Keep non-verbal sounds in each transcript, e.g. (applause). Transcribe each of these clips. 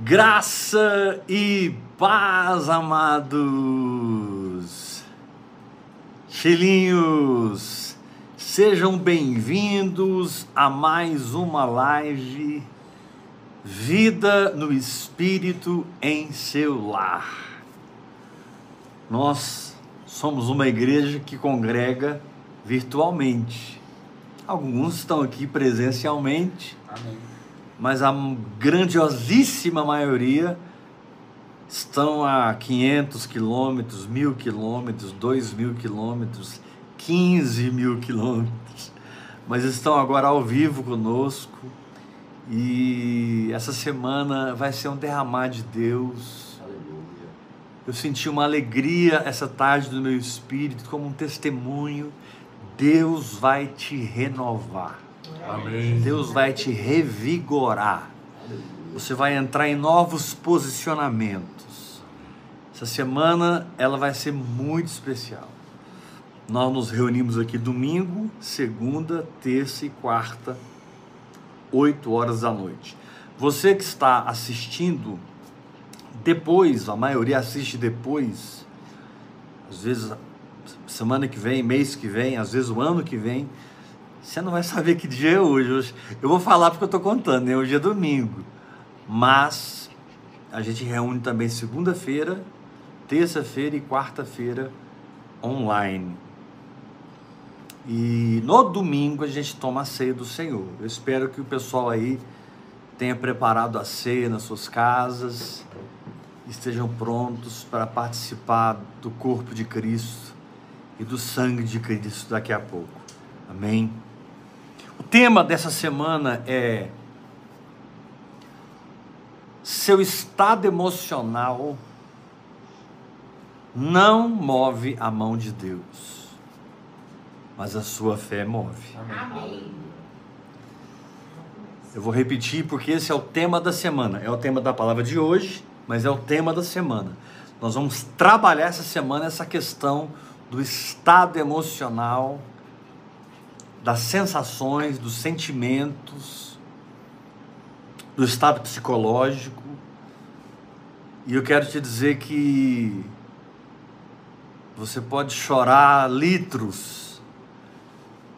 Graça e paz, amados. Chilinhos, sejam bem-vindos a mais uma live Vida no Espírito em seu lar. Nós somos uma igreja que congrega virtualmente. Alguns estão aqui presencialmente. Amém mas a grandiosíssima maioria estão a 500 quilômetros, mil quilômetros, dois mil quilômetros, 15 mil quilômetros, mas estão agora ao vivo conosco e essa semana vai ser um derramar de Deus. Eu senti uma alegria essa tarde no meu espírito, como um testemunho. Deus vai te renovar. Amém. Deus vai te revigorar. Você vai entrar em novos posicionamentos. Essa semana ela vai ser muito especial. Nós nos reunimos aqui domingo, segunda, terça e quarta, 8 horas da noite. Você que está assistindo depois, a maioria assiste depois, às vezes semana que vem, mês que vem, às vezes o ano que vem, você não vai saber que dia é hoje. Eu vou falar porque eu estou contando, né? Hoje é domingo. Mas a gente reúne também segunda-feira, terça-feira e quarta-feira online. E no domingo a gente toma a ceia do Senhor. Eu espero que o pessoal aí tenha preparado a ceia nas suas casas, estejam prontos para participar do corpo de Cristo e do sangue de Cristo daqui a pouco. Amém. Tema dessa semana é seu estado emocional não move a mão de Deus, mas a sua fé move. Amém. Eu vou repetir porque esse é o tema da semana. É o tema da palavra de hoje, mas é o tema da semana. Nós vamos trabalhar essa semana essa questão do estado emocional das sensações, dos sentimentos, do estado psicológico. E eu quero te dizer que você pode chorar litros,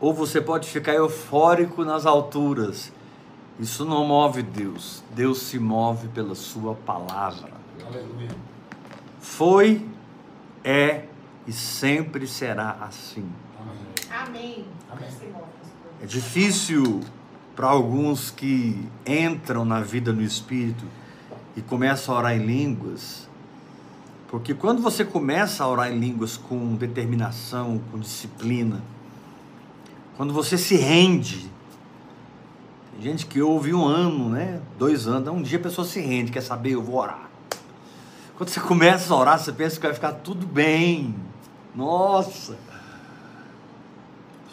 ou você pode ficar eufórico nas alturas. Isso não move Deus. Deus se move pela Sua palavra. Aleluia. Foi, é e sempre será assim. Amém. É difícil para alguns que entram na vida no Espírito e começam a orar em línguas, porque quando você começa a orar em línguas com determinação, com disciplina, quando você se rende, tem gente que ouve um ano, né? Dois anos, um dia a pessoa se rende, quer saber, eu vou orar. Quando você começa a orar, você pensa que vai ficar tudo bem. Nossa!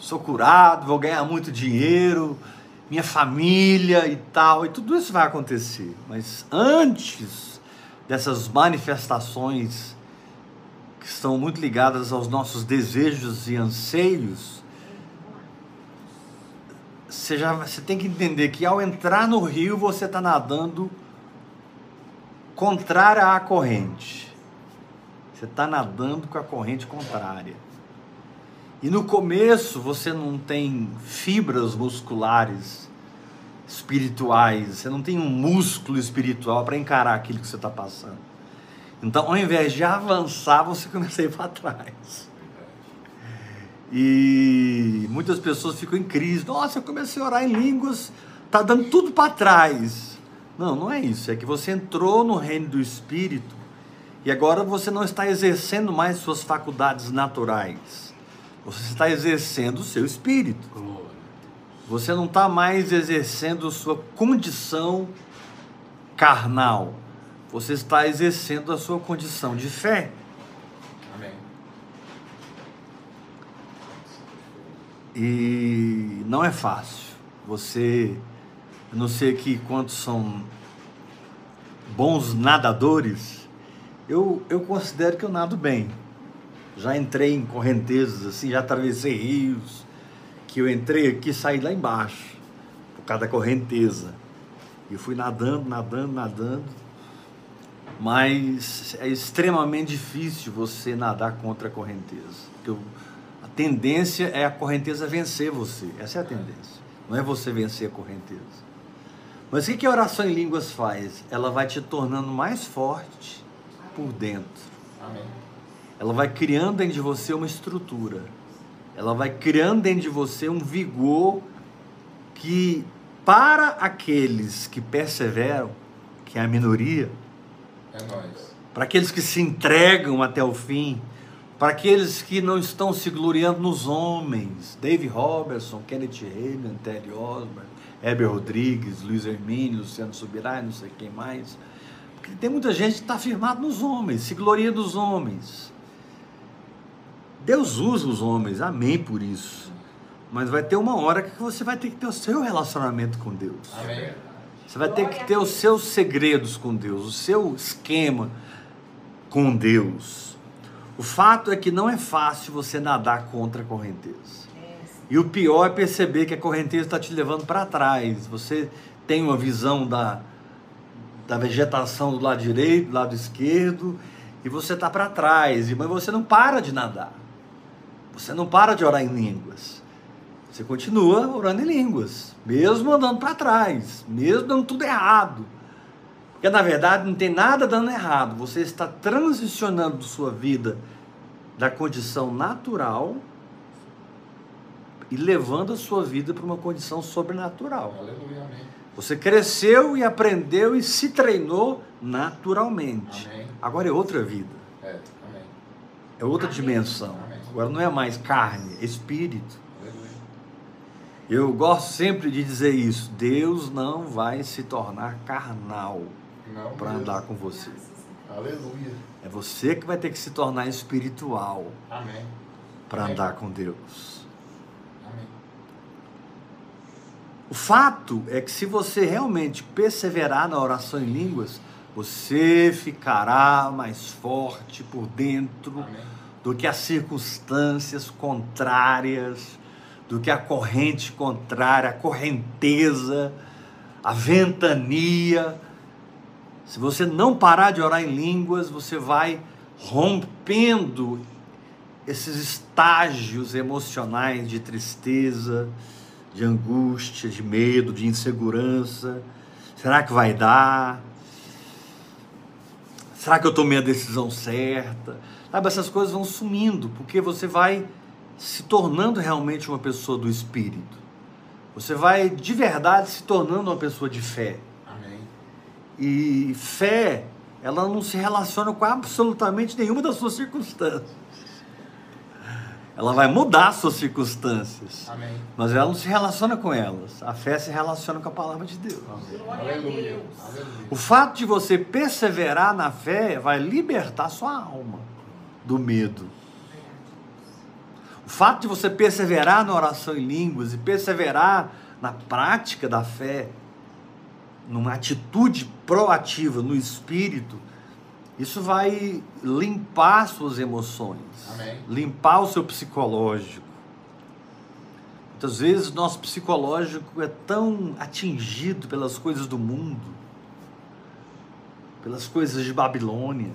Sou curado, vou ganhar muito dinheiro, minha família e tal, e tudo isso vai acontecer. Mas antes dessas manifestações que estão muito ligadas aos nossos desejos e anseios, você, já, você tem que entender que ao entrar no rio você está nadando contrária à corrente. Você está nadando com a corrente contrária. E no começo você não tem fibras musculares espirituais, você não tem um músculo espiritual para encarar aquilo que você está passando. Então, ao invés de avançar, você (laughs) começa a ir para trás. E muitas pessoas ficam em crise. Nossa, eu comecei a orar em línguas, tá dando tudo para trás. Não, não é isso. É que você entrou no reino do Espírito e agora você não está exercendo mais suas faculdades naturais. Você está exercendo o seu espírito. Você não está mais exercendo sua condição carnal. Você está exercendo a sua condição de fé. Amém. E não é fácil. Você, eu não sei aqui quantos são bons nadadores. Eu, eu considero que eu nado bem já entrei em correntezas assim, já atravessei rios, que eu entrei aqui e saí lá embaixo, por causa da correnteza. E fui nadando, nadando, nadando. Mas é extremamente difícil você nadar contra a correnteza. Porque a tendência é a correnteza vencer você. Essa é a tendência. Não é você vencer a correnteza. Mas o que a oração em línguas faz? Ela vai te tornando mais forte por dentro. Amém. Ela vai criando dentro de você uma estrutura. Ela vai criando dentro de você um vigor que, para aqueles que perseveram, que é a minoria, é nós. para aqueles que se entregam até o fim, para aqueles que não estão se gloriando nos homens, Dave Robertson, Kenneth Hagin, Terry Osborne, Heber Rodrigues, Luiz Hermínio, Luciano Subirá, não sei quem mais, porque tem muita gente que está firmado nos homens, se gloria dos homens. Deus usa os homens, amém por isso. Mas vai ter uma hora que você vai ter que ter o seu relacionamento com Deus. Amém. Você vai ter que ter os seus segredos com Deus, o seu esquema com Deus. O fato é que não é fácil você nadar contra a correnteza. E o pior é perceber que a correnteza está te levando para trás. Você tem uma visão da, da vegetação do lado direito, do lado esquerdo, e você está para trás. Mas você não para de nadar. Você não para de orar em línguas. Você continua orando em línguas, mesmo andando para trás, mesmo dando tudo errado. Porque na verdade não tem nada dando errado. Você está transicionando sua vida da condição natural e levando a sua vida para uma condição sobrenatural. Aleluia, amém. Você cresceu e aprendeu e se treinou naturalmente. Amém. Agora é outra vida. É, amém. É outra dimensão. Amém. Agora não é mais carne, é espírito. Aleluia. Eu gosto sempre de dizer isso. Deus não vai se tornar carnal para andar com você. Aleluia. É você que vai ter que se tornar espiritual Amém. para andar com Deus. Amém. O fato é que se você realmente perseverar na oração em línguas, você ficará mais forte por dentro Amém. Do que as circunstâncias contrárias, do que a corrente contrária, a correnteza, a ventania. Se você não parar de orar em línguas, você vai rompendo esses estágios emocionais de tristeza, de angústia, de medo, de insegurança. Será que vai dar? Será que eu tomei a decisão certa? Sabe, essas coisas vão sumindo, porque você vai se tornando realmente uma pessoa do espírito. Você vai de verdade se tornando uma pessoa de fé. Amém. E fé, ela não se relaciona com absolutamente nenhuma das suas circunstâncias. Ela vai mudar as suas circunstâncias, Amém. mas ela não se relaciona com elas. A fé se relaciona com a palavra de Deus. Glória a Aleluia. Deus. O fato de você perseverar na fé vai libertar sua alma do medo. O fato de você perseverar na oração em línguas e perseverar na prática da fé, numa atitude proativa no espírito, isso vai limpar suas emoções, Amém. limpar o seu psicológico. Muitas vezes nosso psicológico é tão atingido pelas coisas do mundo, pelas coisas de Babilônia,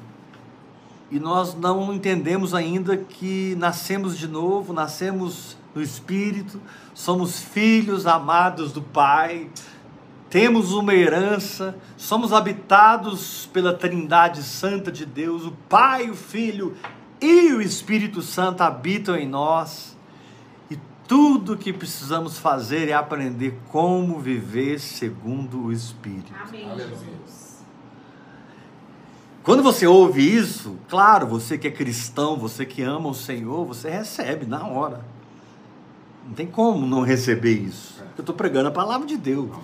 e nós não entendemos ainda que nascemos de novo, nascemos no Espírito, somos filhos amados do Pai, temos uma herança, somos habitados pela Trindade Santa de Deus, o Pai, o Filho e o Espírito Santo habitam em nós. E tudo que precisamos fazer é aprender como viver segundo o Espírito. Amém, Aleluia. Quando você ouve isso, claro, você que é cristão, você que ama o Senhor, você recebe na hora. Não tem como não receber isso. Eu estou pregando a palavra de Deus.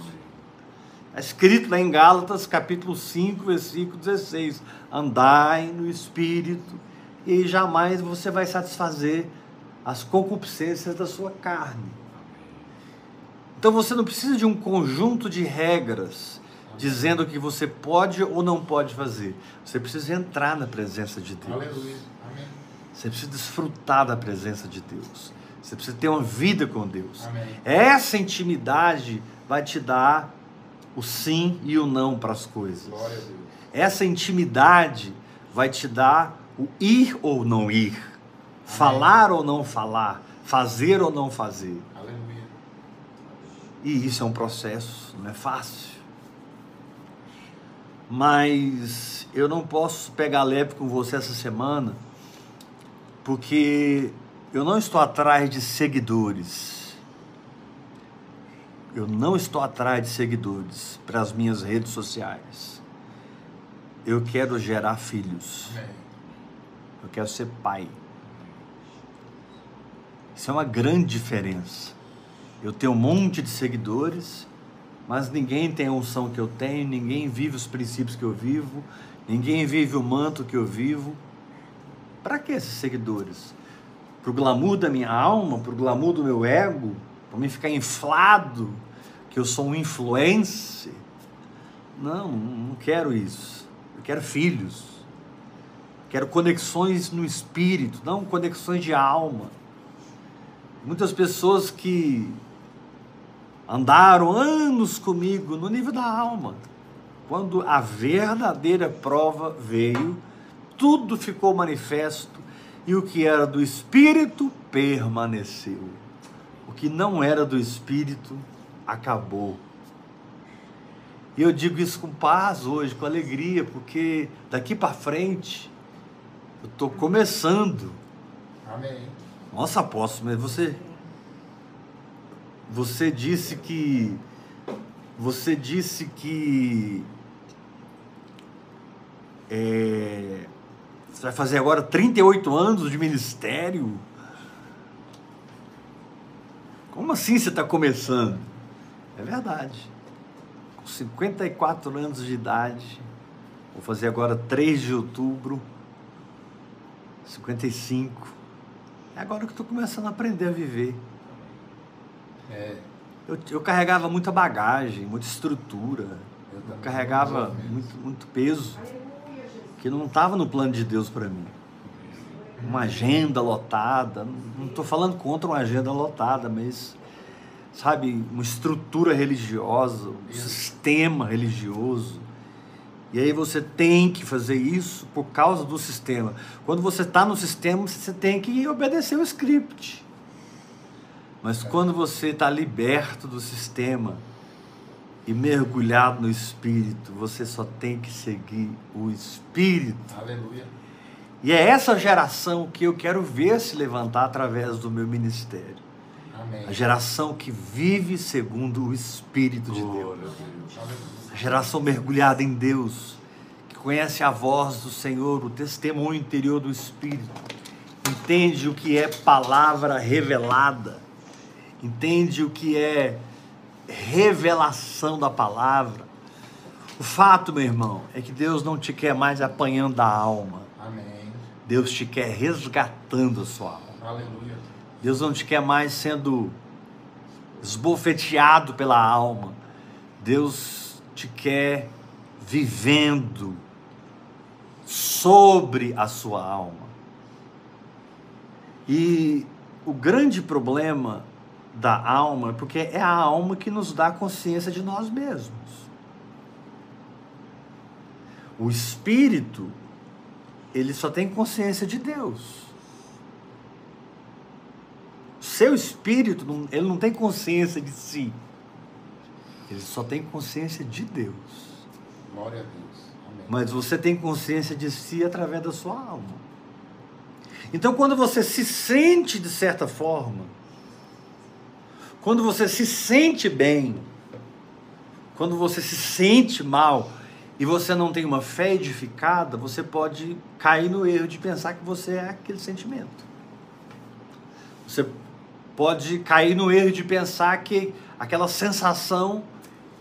Está escrito lá em Gálatas, capítulo 5, versículo 16: Andai no Espírito, e jamais você vai satisfazer as concupiscências da sua carne. Então você não precisa de um conjunto de regras dizendo o que você pode ou não pode fazer. Você precisa entrar na presença de Deus. Aleluia. Amém. Você precisa desfrutar da presença de Deus. Você precisa ter uma vida com Deus. Amém. Essa intimidade vai te dar o sim e o não para as coisas. Essa intimidade vai te dar o ir ou não ir, Amém. falar ou não falar, fazer ou não fazer. Aleluia. E isso é um processo, não é fácil. Mas eu não posso pegar leve com você essa semana, porque eu não estou atrás de seguidores. Eu não estou atrás de seguidores para as minhas redes sociais. Eu quero gerar filhos. Eu quero ser pai. Isso é uma grande diferença. Eu tenho um monte de seguidores, mas ninguém tem a unção que eu tenho, ninguém vive os princípios que eu vivo, ninguém vive o manto que eu vivo. Para que esses seguidores? Para o glamour da minha alma, para o glamour do meu ego, para me ficar inflado que eu sou um influencer? Não, não quero isso. Eu quero filhos. Quero conexões no espírito, não conexões de alma. Muitas pessoas que andaram anos comigo no nível da alma. Quando a verdadeira prova veio, tudo ficou manifesto e o que era do espírito permaneceu. O que não era do espírito acabou. E eu digo isso com paz hoje, com alegria, porque daqui para frente eu estou começando. Amém. Nossa, apóstolo, mas você você disse que. Você disse que. É, você vai fazer agora 38 anos de ministério? Como assim você está começando? É verdade. Com 54 anos de idade, vou fazer agora 3 de outubro, 55. É agora que estou começando a aprender a viver. É. Eu, eu carregava muita bagagem, muita estrutura. Eu, eu carregava muito, muito peso que não estava no plano de Deus para mim. Uma agenda lotada. Não estou falando contra uma agenda lotada, mas sabe, uma estrutura religiosa, um sistema religioso. E aí você tem que fazer isso por causa do sistema. Quando você está no sistema, você tem que obedecer o script. Mas quando você está liberto do sistema e mergulhado no Espírito, você só tem que seguir o Espírito. Aleluia. E é essa geração que eu quero ver se levantar através do meu ministério. Amém. A geração que vive segundo o Espírito de Deus. A geração mergulhada em Deus, que conhece a voz do Senhor, o testemunho interior do Espírito, entende o que é palavra revelada entende o que é revelação da palavra. O fato, meu irmão, é que Deus não te quer mais apanhando a alma. Amém. Deus te quer resgatando a sua alma. Aleluia. Deus não te quer mais sendo esbofeteado pela alma. Deus te quer vivendo sobre a sua alma. E o grande problema da alma, porque é a alma que nos dá consciência de nós mesmos. O espírito, ele só tem consciência de Deus. O seu espírito, ele não tem consciência de si. Ele só tem consciência de Deus. Glória a Deus. Amém. Mas você tem consciência de si através da sua alma. Então, quando você se sente de certa forma, quando você se sente bem, quando você se sente mal e você não tem uma fé edificada, você pode cair no erro de pensar que você é aquele sentimento. Você pode cair no erro de pensar que aquela sensação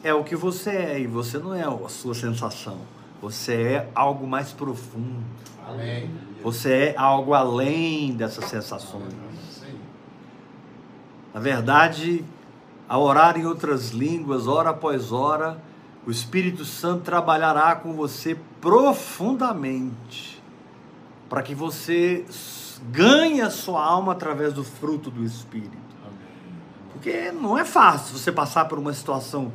é o que você é e você não é a sua sensação. Você é algo mais profundo. Amém. Você é algo além dessas sensações. Na verdade, ao orar em outras línguas, hora após hora, o Espírito Santo trabalhará com você profundamente, para que você ganhe a sua alma através do fruto do Espírito. Porque não é fácil você passar por uma situação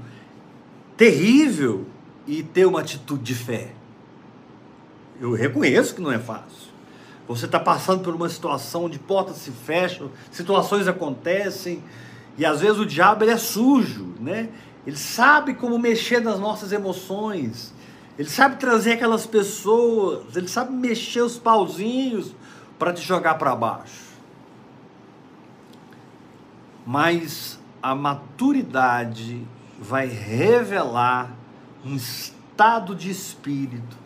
terrível e ter uma atitude de fé. Eu reconheço que não é fácil. Você está passando por uma situação onde portas se fecham, situações acontecem, e às vezes o diabo ele é sujo, né? Ele sabe como mexer nas nossas emoções. Ele sabe trazer aquelas pessoas, ele sabe mexer os pauzinhos para te jogar para baixo. Mas a maturidade vai revelar um estado de espírito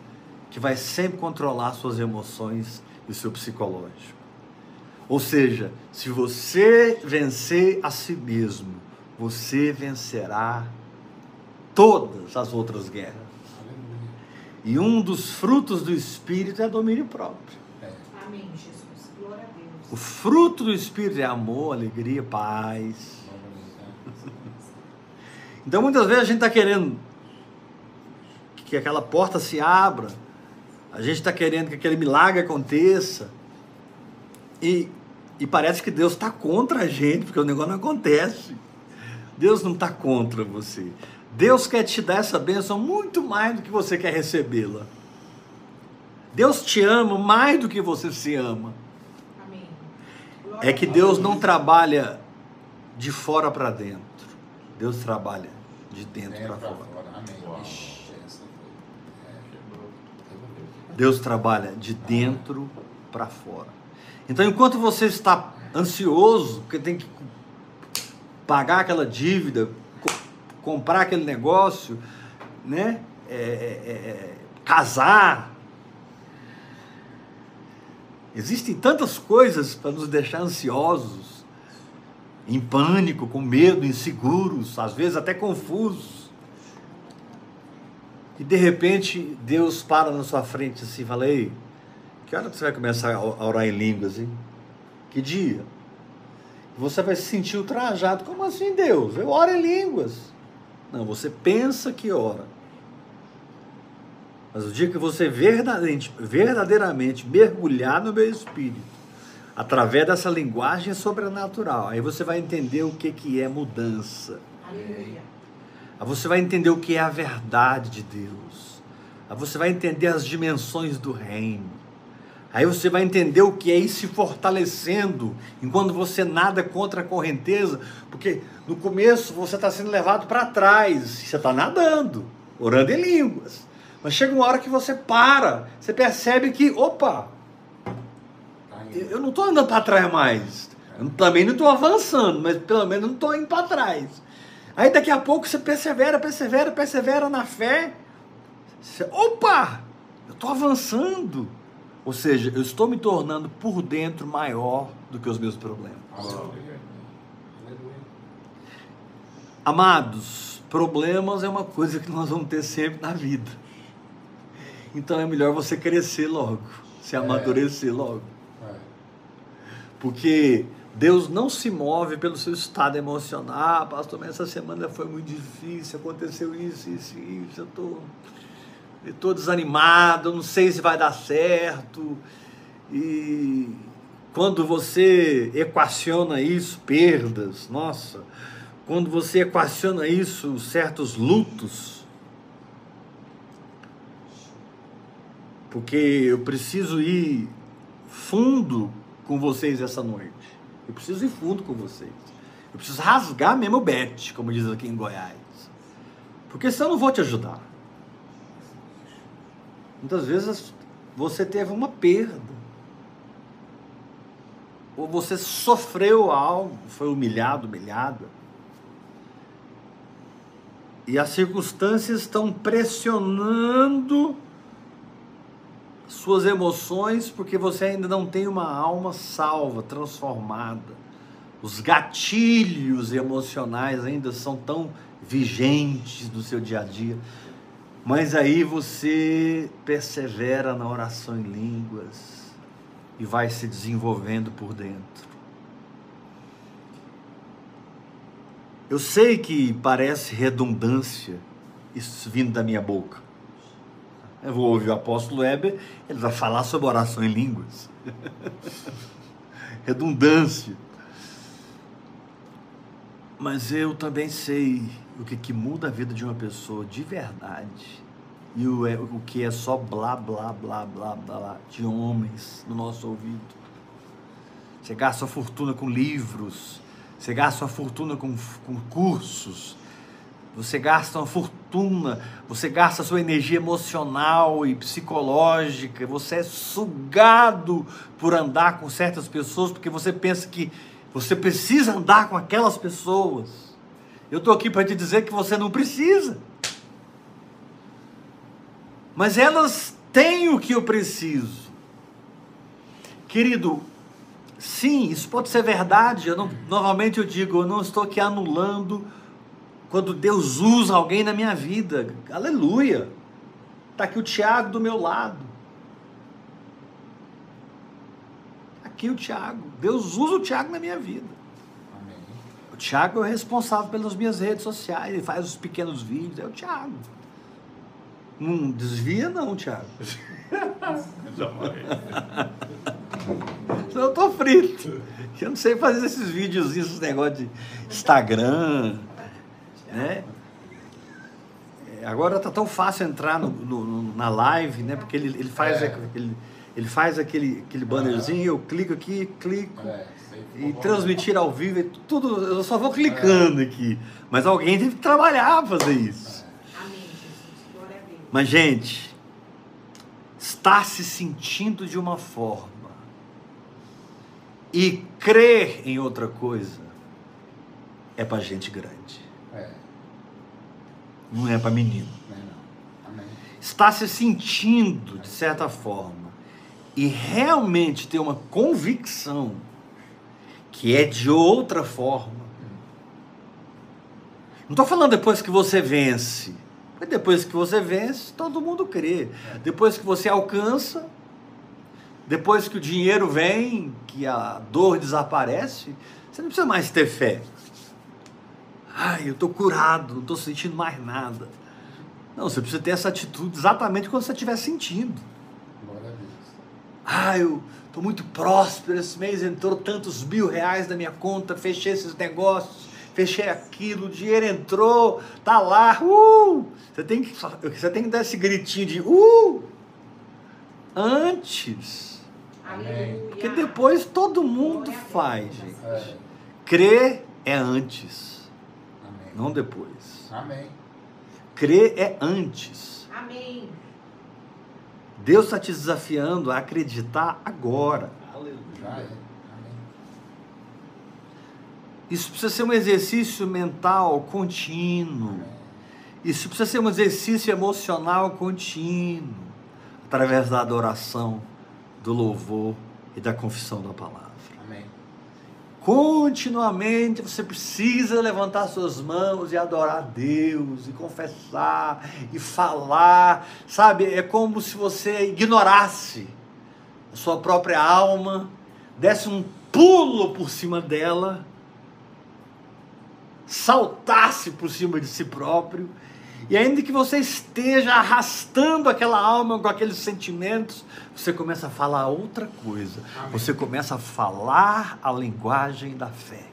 que vai sempre controlar suas emoções e seu psicológico. Ou seja, se você vencer a si mesmo, você vencerá todas as outras guerras. E um dos frutos do Espírito é domínio próprio. É. Amém, Jesus. Glória a Deus. O fruto do Espírito é amor, alegria, paz. Então muitas vezes a gente está querendo que aquela porta se abra, a gente está querendo que aquele milagre aconteça, e, e parece que Deus está contra a gente, porque o negócio não acontece. Deus não está contra você. Deus quer te dar essa bênção muito mais do que você quer recebê-la. Deus te ama mais do que você se ama. Amém. É que Deus não trabalha de fora para dentro. Deus trabalha de dentro para fora. Deus trabalha de dentro para fora. Então, enquanto você está ansioso, porque tem que pagar aquela dívida, comprar aquele negócio, né? É, é, é, é, casar. Existem tantas coisas para nos deixar ansiosos, em pânico, com medo, inseguros, às vezes até confusos. E de repente Deus para na sua frente assim, fala, ei, que hora você vai começar a orar em línguas, hein? Que dia? Você vai se sentir ultrajado. Como assim, Deus? Eu oro em línguas. Não, você pensa que ora. Mas o dia que você verdadeiramente, verdadeiramente mergulhar no meu espírito, através dessa linguagem sobrenatural, aí você vai entender o que, que é mudança. Aleluia. Aí você vai entender o que é a verdade de Deus. Aí você vai entender as dimensões do reino. Aí você vai entender o que é ir se fortalecendo enquanto você nada contra a correnteza, porque no começo você está sendo levado para trás, você está nadando, orando em línguas. Mas chega uma hora que você para, você percebe que, opa, eu não estou andando para trás mais. Eu também não estou avançando, mas pelo menos não estou indo para trás. Aí daqui a pouco você persevera, persevera, persevera na fé. Você, opa, eu estou avançando. Ou seja, eu estou me tornando por dentro maior do que os meus problemas. Amados, problemas é uma coisa que nós vamos ter sempre na vida. Então é melhor você crescer logo, se amadurecer é. logo. É. Porque Deus não se move pelo seu estado emocional. Ah, pastor, mas essa semana foi muito difícil, aconteceu isso, isso, isso, eu. Tô estou desanimado, não sei se vai dar certo. E quando você equaciona isso, perdas, nossa, quando você equaciona isso, certos lutos, porque eu preciso ir fundo com vocês essa noite. Eu preciso ir fundo com vocês. Eu preciso rasgar mesmo o bet, como diz aqui em Goiás. Porque senão eu não vou te ajudar. Muitas vezes você teve uma perda. Ou você sofreu algo, foi humilhado, humilhada. E as circunstâncias estão pressionando suas emoções porque você ainda não tem uma alma salva, transformada. Os gatilhos emocionais ainda são tão vigentes no seu dia a dia. Mas aí você persevera na oração em línguas e vai se desenvolvendo por dentro. Eu sei que parece redundância isso vindo da minha boca. Eu vou ouvir o apóstolo Weber, ele vai falar sobre oração em línguas. (laughs) redundância. Mas eu também sei o que, que muda a vida de uma pessoa de verdade e o, é, o que é só blá, blá, blá, blá, blá de homens no nosso ouvido. Você gasta sua fortuna com livros, você gasta sua fortuna com, com cursos, você gasta uma fortuna, você gasta sua energia emocional e psicológica, você é sugado por andar com certas pessoas, porque você pensa que você precisa andar com aquelas pessoas. Eu estou aqui para te dizer que você não precisa. Mas elas têm o que eu preciso. Querido, sim, isso pode ser verdade. Eu não, normalmente eu digo, eu não estou aqui anulando quando Deus usa alguém na minha vida. Aleluia! Está aqui o Tiago do meu lado. Aqui o Tiago. Deus usa o Tiago na minha vida. Amém. O Tiago é o responsável pelas minhas redes sociais. Ele faz os pequenos vídeos. É o Tiago. Não desvia, não, Tiago. (laughs) eu tô frito. Eu não sei fazer esses videozinhos, esses negócios de Instagram né? É, agora tá tão fácil entrar no, no, na live, né? Porque ele, ele faz é. aquele, ele faz aquele, aquele bannerzinho, eu clico aqui, clico é, e transmitir ao vivo, é tudo, eu só vou clicando é. aqui. Mas alguém tem que trabalhar para fazer isso. Mas gente, estar se sentindo de uma forma e crer em outra coisa é para gente grande. É não é para menino. Está se sentindo, de certa forma, e realmente ter uma convicção que é de outra forma. Não estou falando depois que você vence. Porque depois que você vence, todo mundo crê. Depois que você alcança, depois que o dinheiro vem, que a dor desaparece, você não precisa mais ter fé. Ai, eu estou curado, não estou sentindo mais nada. Não, você precisa ter essa atitude exatamente quando você estiver sentindo. Ah, eu estou muito próspero, esse mês entrou tantos mil reais na minha conta, fechei esses negócios, fechei aquilo, o dinheiro entrou, tá lá, uh! Você tem que, você tem que dar esse gritinho de uh! Antes. Amém. Porque depois todo mundo faz, gente. É. Crer é antes não depois. Amém. Crer é antes. Amém. Deus está te desafiando a acreditar agora. Aleluia. É. Isso precisa ser um exercício mental contínuo. Isso precisa ser um exercício emocional contínuo, através da adoração, do louvor e da confissão da palavra. Continuamente você precisa levantar suas mãos e adorar a Deus, e confessar, e falar, sabe? É como se você ignorasse a sua própria alma, desse um pulo por cima dela, saltasse por cima de si próprio e ainda que você esteja arrastando aquela alma com aqueles sentimentos, você começa a falar outra coisa. Amém. Você começa a falar a linguagem da fé.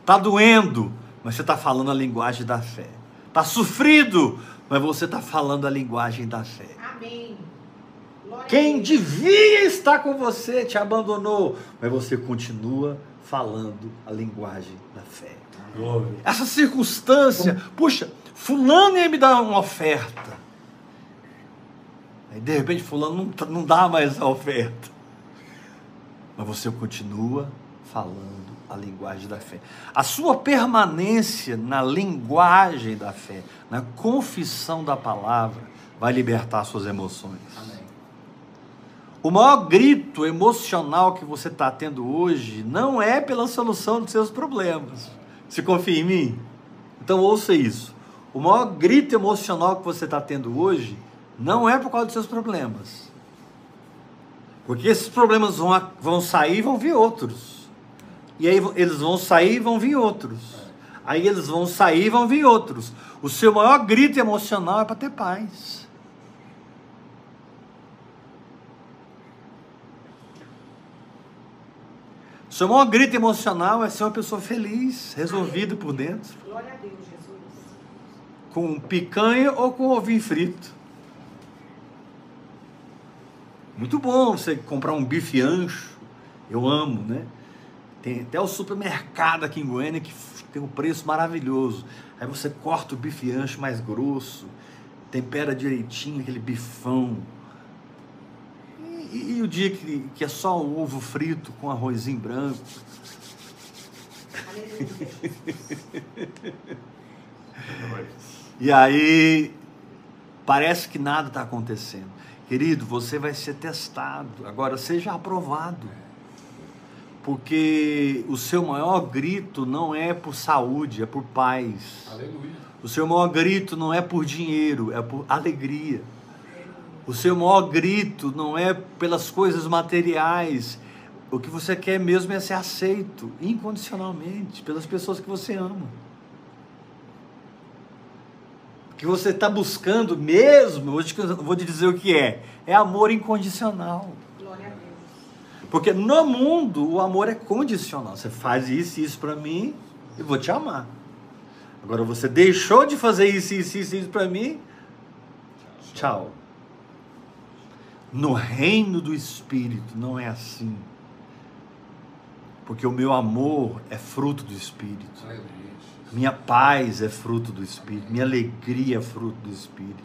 Está doendo, mas você está falando a linguagem da fé. Está sofrido, mas você está falando a linguagem da fé. Amém. Quem devia estar com você te abandonou, mas você continua falando a linguagem da fé. Essa circunstância, puxa, fulano ia me dar uma oferta. Aí de repente fulano não, não dá mais a oferta. Mas você continua falando a linguagem da fé. A sua permanência na linguagem da fé, na confissão da palavra, vai libertar suas emoções. Amém. O maior grito emocional que você está tendo hoje não é pela solução dos seus problemas. Você confia em mim? Então ouça isso. O maior grito emocional que você está tendo hoje não é por causa dos seus problemas. Porque esses problemas vão, vão sair e vão vir outros. E aí eles vão sair e vão vir outros. Aí eles vão sair e vão vir outros. O seu maior grito emocional é para ter paz. O seu maior grito emocional é ser uma pessoa feliz, resolvida por dentro. Glória a Deus. Com picanha ou com ovinho frito. Muito bom você comprar um bife ancho. Eu amo, né? Tem até o supermercado aqui em Goiânia que tem um preço maravilhoso. Aí você corta o bife ancho mais grosso, tempera direitinho aquele bifão. E, e o dia que, que é só o ovo frito com arrozinho branco. (laughs) e aí parece que nada está acontecendo. Querido, você vai ser testado. Agora seja aprovado porque o seu maior grito não é por saúde, é por paz. Aleluia. O seu maior grito não é por dinheiro, é por alegria. O seu maior grito não é pelas coisas materiais. O que você quer mesmo é ser aceito incondicionalmente pelas pessoas que você ama. O que você está buscando mesmo, hoje eu vou te dizer o que é: é amor incondicional. Porque no mundo o amor é condicional. Você faz isso e isso para mim, eu vou te amar. Agora você deixou de fazer isso, isso, isso, isso para mim, tchau. No reino do Espírito não é assim. Porque o meu amor é fruto do Espírito. Minha paz é fruto do Espírito. Minha alegria é fruto do Espírito.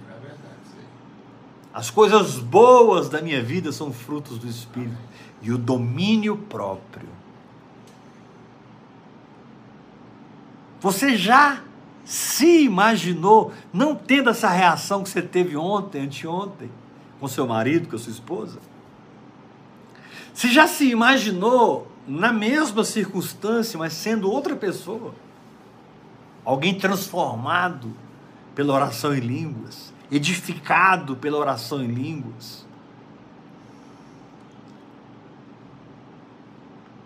As coisas boas da minha vida são frutos do Espírito e o domínio próprio. Você já se imaginou não tendo essa reação que você teve ontem, anteontem, com seu marido, com sua esposa? Você já se imaginou na mesma circunstância, mas sendo outra pessoa? Alguém transformado pela oração em línguas, edificado pela oração em línguas?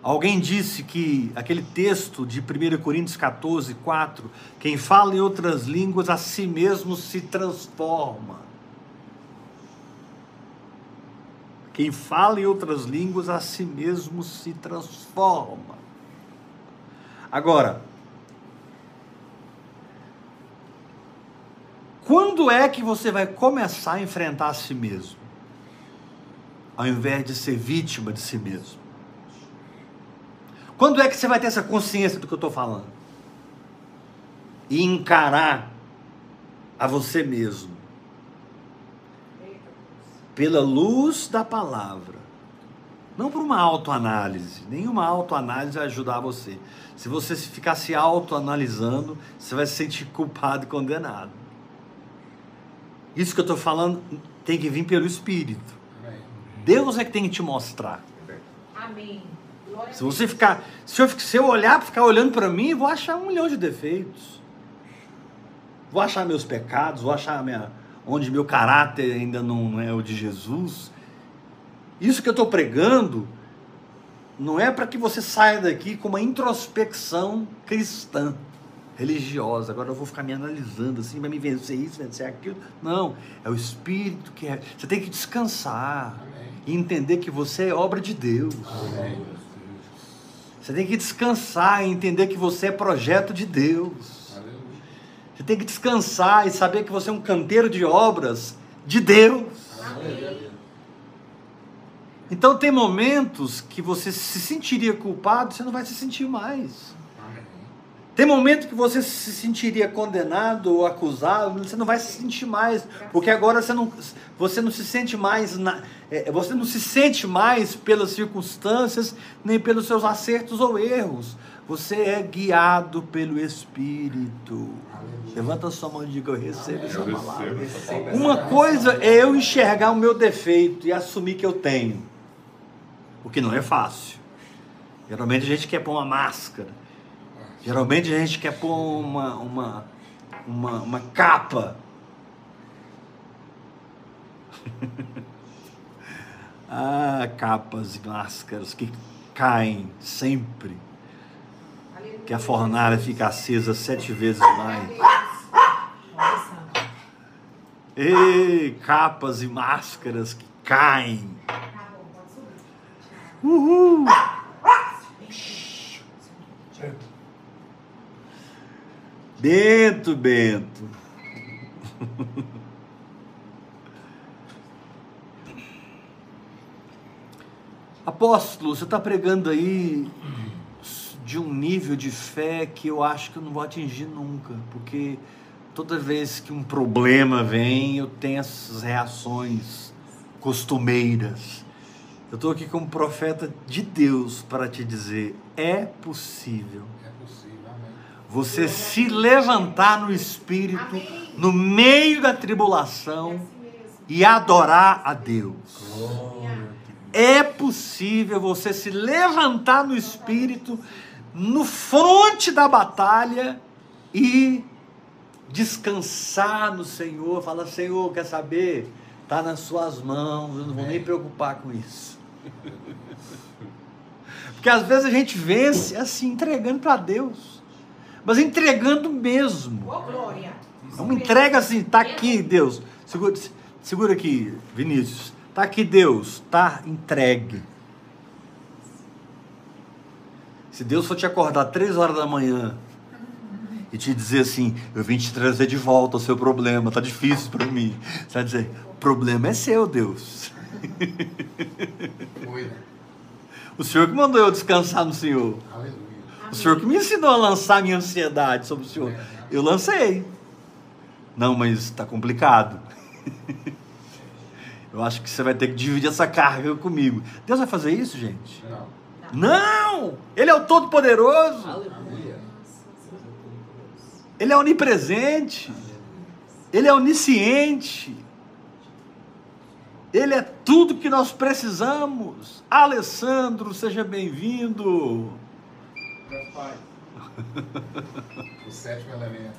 Alguém disse que aquele texto de 1 Coríntios 14, 4, quem fala em outras línguas a si mesmo se transforma. Quem fala em outras línguas a si mesmo se transforma. Agora, quando é que você vai começar a enfrentar a si mesmo? Ao invés de ser vítima de si mesmo. Quando é que você vai ter essa consciência do que eu estou falando? E encarar a você mesmo pela luz da palavra. Não por uma autoanálise. Nenhuma autoanálise vai ajudar você. Se você ficar se autoanalisando, você vai se sentir culpado e condenado. Isso que eu estou falando tem que vir pelo Espírito. Deus é que tem que te mostrar. Amém. Se você ficar, se eu, se eu olhar, ficar olhando para mim, vou achar um milhão de defeitos. Vou achar meus pecados, vou achar minha, onde meu caráter ainda não é o de Jesus. Isso que eu estou pregando não é para que você saia daqui com uma introspecção cristã, religiosa. Agora eu vou ficar me analisando assim, vai me vencer isso, vencer aquilo. Não, é o Espírito que é. Você tem que descansar Amém. e entender que você é obra de Deus. Amém. Você tem que descansar e entender que você é projeto de Deus. Você tem que descansar e saber que você é um canteiro de obras de Deus. Então tem momentos que você se sentiria culpado, você não vai se sentir mais. Tem momento que você se sentiria condenado ou acusado, você não vai se sentir mais, porque agora você não, você não se sente mais, na, é, você não se sente mais pelas circunstâncias, nem pelos seus acertos ou erros. Você é guiado pelo Espírito. Levanta sua mão e diga: Eu recebo essa palavra. Uma coisa é eu enxergar o meu defeito e assumir que eu tenho, o que não é fácil. Geralmente a gente quer pôr uma máscara Geralmente a gente quer pôr uma, uma, uma, uma capa. (laughs) ah, capas e máscaras que caem sempre. Que a fornalha fica acesa sete vezes mais. Ei, capas e máscaras que caem. Uhul! Bento, Bento. (laughs) Apóstolo, você está pregando aí de um nível de fé que eu acho que eu não vou atingir nunca, porque toda vez que um problema vem, eu tenho essas reações costumeiras. Eu estou aqui como profeta de Deus para te dizer: é possível. Você se levantar no espírito, amém. no meio da tribulação e adorar a Deus. É possível você se levantar no espírito, no fronte da batalha e descansar no Senhor. Fala, Senhor, quer saber? Está nas suas mãos, eu não vou nem preocupar com isso. (laughs) Porque às vezes a gente vence assim, entregando para Deus. Mas entregando mesmo. Oh, glória. Uma entrega assim, tá aqui, Deus. Segura, segura aqui, Vinícius. Tá aqui, Deus. Tá entregue. Se Deus for te acordar três horas da manhã e te dizer assim, eu vim te trazer de volta o seu problema, tá difícil para mim. Você vai dizer, o problema é seu, Deus. O Senhor que mandou eu descansar no Senhor. Aleluia. O Senhor que me ensinou a lançar minha ansiedade sobre o Senhor. Eu lancei. Não, mas está complicado. (laughs) Eu acho que você vai ter que dividir essa carga comigo. Deus vai fazer isso, gente? Não. Não! Ele é o Todo-Poderoso. Ele é onipresente. Ele é onisciente. Ele é tudo que nós precisamos. Alessandro, seja bem-vindo. Pai. (laughs) o sétimo elemento.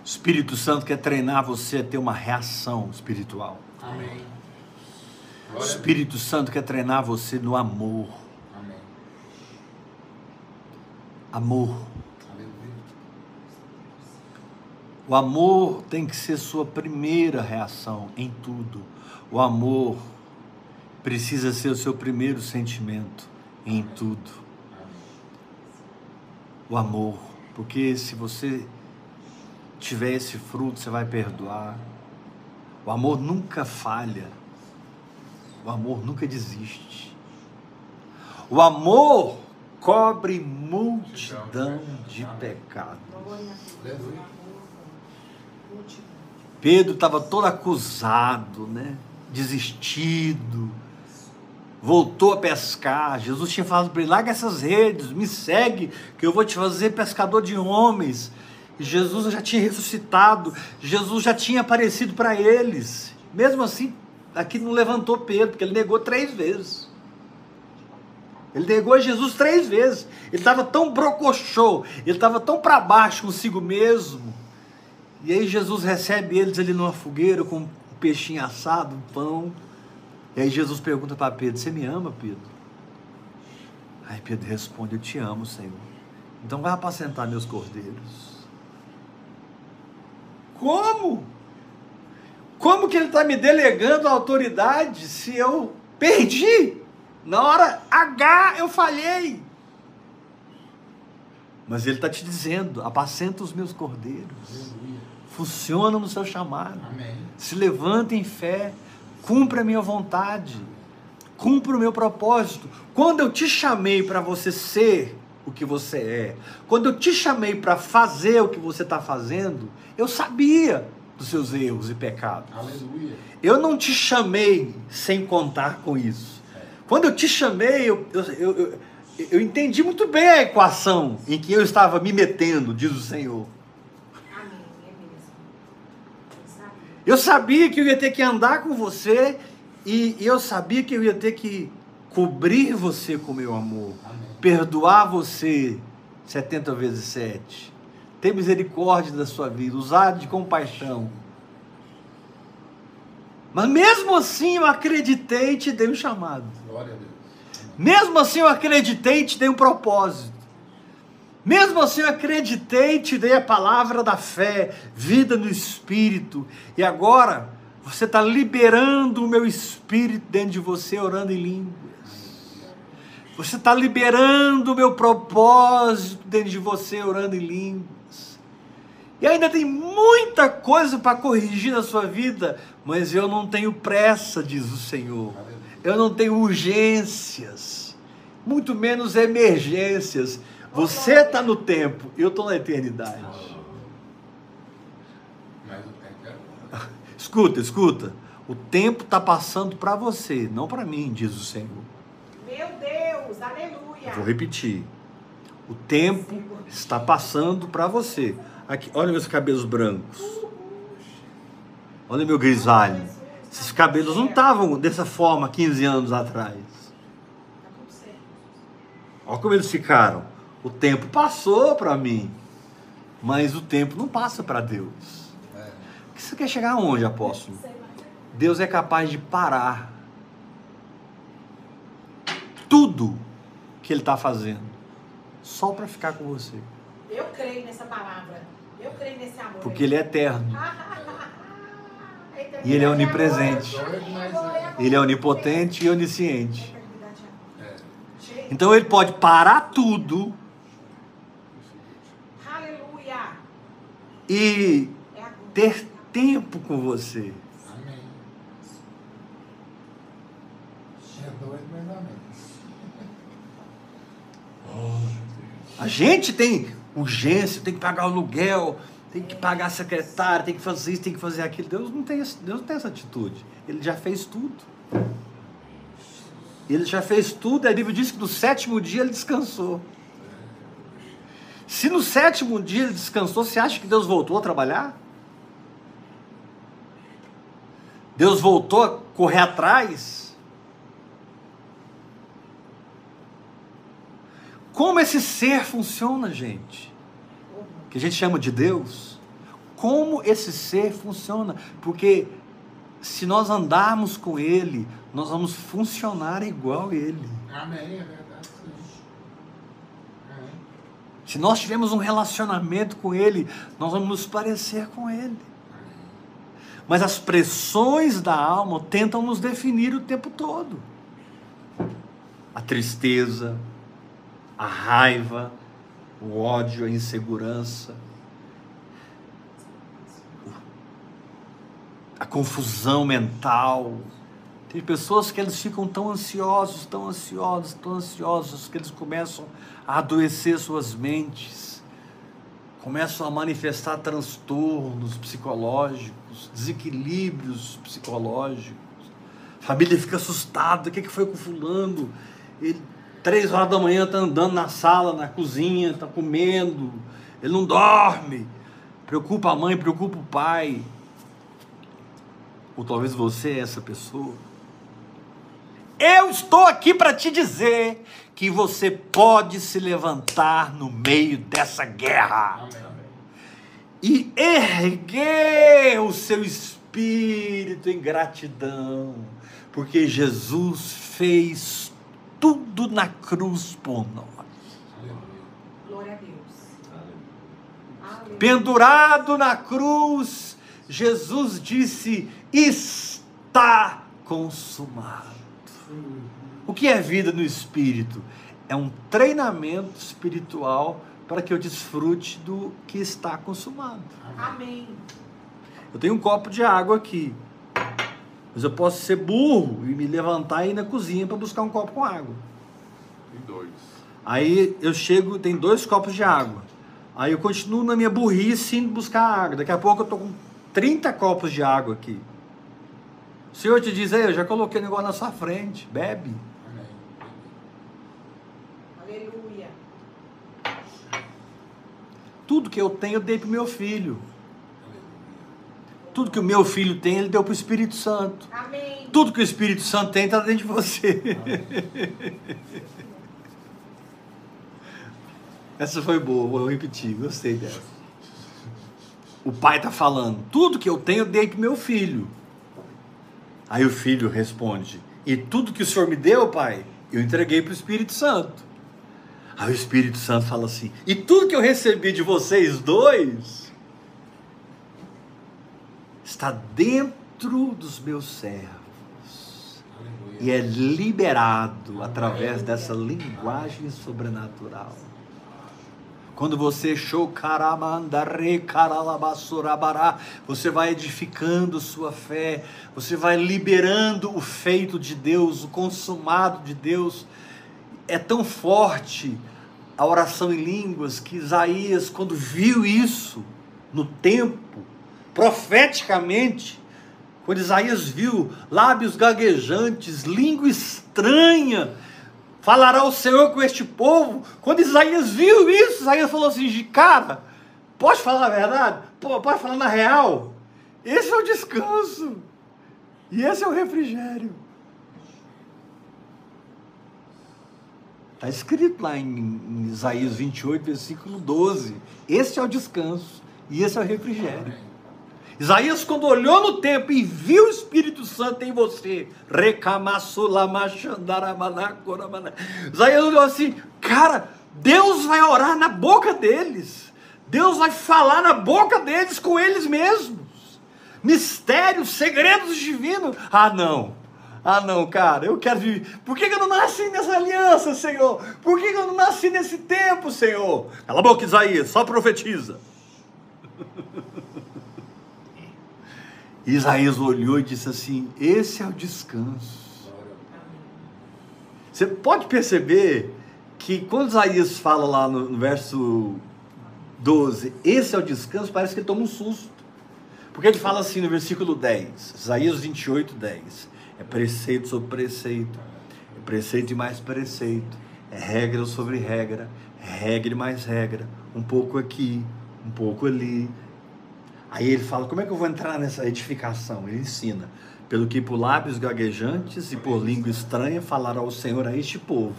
O Espírito Santo quer treinar você a ter uma reação espiritual. Amém. O Espírito Santo quer treinar você no amor amor. O amor tem que ser sua primeira reação em tudo. O amor precisa ser o seu primeiro sentimento em tudo. O amor, porque se você tiver esse fruto, você vai perdoar. O amor nunca falha. O amor nunca desiste. O amor cobre multidão de pecado. Pedro estava todo acusado, né? desistido, voltou a pescar. Jesus tinha falado para ele: larga essas redes, me segue, que eu vou te fazer pescador de homens. E Jesus já tinha ressuscitado, Jesus já tinha aparecido para eles. Mesmo assim, aqui não levantou Pedro, porque ele negou três vezes. Ele negou Jesus três vezes. Ele estava tão brocochô, ele estava tão para baixo consigo mesmo. E aí Jesus recebe eles ali numa fogueira com um peixinho assado, um pão. E aí Jesus pergunta para Pedro: Você me ama, Pedro? Aí Pedro responde: Eu te amo, Senhor. Então vai apacentar meus cordeiros. Como? Como que ele está me delegando a autoridade se eu perdi? Na hora H eu falhei. Mas ele está te dizendo: apacenta os meus cordeiros. Funciona no seu chamado. Amém. Se levanta em fé. Cumpra a minha vontade. Cumpra o meu propósito. Quando eu te chamei para você ser o que você é, quando eu te chamei para fazer o que você está fazendo, eu sabia dos seus erros e pecados. Aleluia. Eu não te chamei sem contar com isso. Quando eu te chamei, eu, eu, eu, eu, entendi muito bem a equação em que eu estava me metendo, diz o Senhor. Eu sabia que eu ia ter que andar com você e, eu sabia que eu ia ter que cobrir você com meu amor, Amém. perdoar você 70 vezes 7, ter misericórdia da sua vida, usar de compaixão. Mas mesmo assim eu acreditei e te dei um chamado. Glória a Deus. Mesmo assim eu acreditei e te dei um propósito. Mesmo assim eu acreditei te dei a palavra da fé, vida no Espírito. E agora você está liberando o meu Espírito dentro de você, orando em línguas. Você está liberando o meu propósito dentro de você, orando em línguas. E ainda tem muita coisa para corrigir na sua vida, mas eu não tenho pressa, diz o Senhor. Eu não tenho urgências, muito menos emergências. Você está no tempo, eu estou na eternidade. (laughs) Escuta, escuta. O tempo está passando para você, não para mim, diz o Senhor. Meu Deus, aleluia. Vou repetir. O tempo está passando para você. Aqui, olha meus cabelos brancos. Olha meu grisalho. Esses cabelos não estavam dessa forma 15 anos atrás. Olha como eles ficaram. O tempo passou para mim, mas o tempo não passa para Deus. O que você quer chegar aonde, apóstolo? Deus é capaz de parar tudo que Ele está fazendo só para ficar com você. Eu creio nessa palavra. Eu creio nesse amor. Porque Ele é eterno. (laughs) e Ele é onipresente. Ele é onipotente e onisciente. Então Ele pode parar tudo. E ter tempo com você. A gente tem urgência, tem que pagar o aluguel, tem que pagar a secretária, tem que fazer isso, tem que fazer aquilo. Deus não tem, Deus não tem essa atitude. Ele já fez tudo. Ele já fez tudo. A Bíblia diz que no sétimo dia ele descansou. Se no sétimo dia ele descansou, você acha que Deus voltou a trabalhar? Deus voltou a correr atrás? Como esse ser funciona, gente? Que a gente chama de Deus. Como esse ser funciona? Porque se nós andarmos com Ele, nós vamos funcionar igual Ele. Amém, é verdade. Se nós tivermos um relacionamento com Ele, nós vamos nos parecer com Ele. Mas as pressões da alma tentam nos definir o tempo todo. A tristeza, a raiva, o ódio, a insegurança, a confusão mental. Tem pessoas que eles ficam tão ansiosos, tão ansiosos, tão ansiosos, que eles começam a adoecer suas mentes, começam a manifestar transtornos psicológicos, desequilíbrios psicológicos. A família fica assustada, o que foi com fulano? Ele Três horas da manhã está andando na sala, na cozinha, está comendo. Ele não dorme. Preocupa a mãe, preocupa o pai. Ou talvez você é essa pessoa. Eu estou aqui para te dizer que você pode se levantar no meio dessa guerra. E erguer o seu espírito em gratidão, porque Jesus fez tudo na cruz por nós. Glória a Deus. Pendurado na cruz, Jesus disse: Está consumado. O que é vida no espírito? É um treinamento espiritual para que eu desfrute do que está consumado. Amém. Eu tenho um copo de água aqui. Mas eu posso ser burro e me levantar e ir na cozinha para buscar um copo com água. Tem dois. Aí eu chego, tem dois copos de água. Aí eu continuo na minha burrice indo buscar água. Daqui a pouco eu tô com 30 copos de água aqui. O Senhor te diz aí, eu já coloquei o negócio na sua frente, bebe. Tudo que eu tenho eu dei para meu filho. Tudo que o meu filho tem, ele deu para o Espírito Santo. Amém. Tudo que o Espírito Santo tem está dentro de você. Essa foi boa, vou repetir, gostei dessa. O pai está falando: tudo que eu tenho, eu dei para meu filho. Aí o filho responde: e tudo que o senhor me deu, pai, eu entreguei para o Espírito Santo. Aí o Espírito Santo fala assim: e tudo que eu recebi de vocês dois, está dentro dos meus servos. e é liberado através dessa linguagem sobrenatural. Quando você você vai edificando sua fé, você vai liberando o feito de Deus, o consumado de Deus. É tão forte a oração em línguas que Isaías, quando viu isso no tempo, profeticamente, quando Isaías viu lábios gaguejantes, língua estranha, falará o Senhor com este povo. Quando Isaías viu isso, Isaías falou assim: cara, pode falar a verdade? Pode falar na real? Esse é o descanso. E esse é o refrigério. Está escrito lá em, Isaías 28, versículo 12. Esse é o descanso e esse é o refrigério. Isaías, quando olhou no tempo e viu o Espírito Santo em você, Isaías olhou assim, cara, Deus vai orar na boca deles, Deus vai falar na boca deles com eles mesmos. Mistérios, segredos divinos. Ah, não. Ah, não, cara, eu quero viver. Por que, eu não nasci nessa aliança, Senhor? Por que, que eu não nasci nesse tempo, Senhor? Cala a boca, Isaías, só profetiza. Isaías olhou e disse assim: Esse é o descanso. Você pode perceber que quando Isaías fala lá no, no verso 12, esse é o descanso, parece que ele toma um susto. Porque ele fala assim no versículo 10, Isaías 28, 10. É preceito sobre preceito, é preceito e mais preceito, é regra sobre regra, é regra e mais regra, um pouco aqui, um pouco ali, Aí ele fala: como é que eu vou entrar nessa edificação? Ele ensina: pelo que por lábios gaguejantes e por língua estranha falará o Senhor a este povo.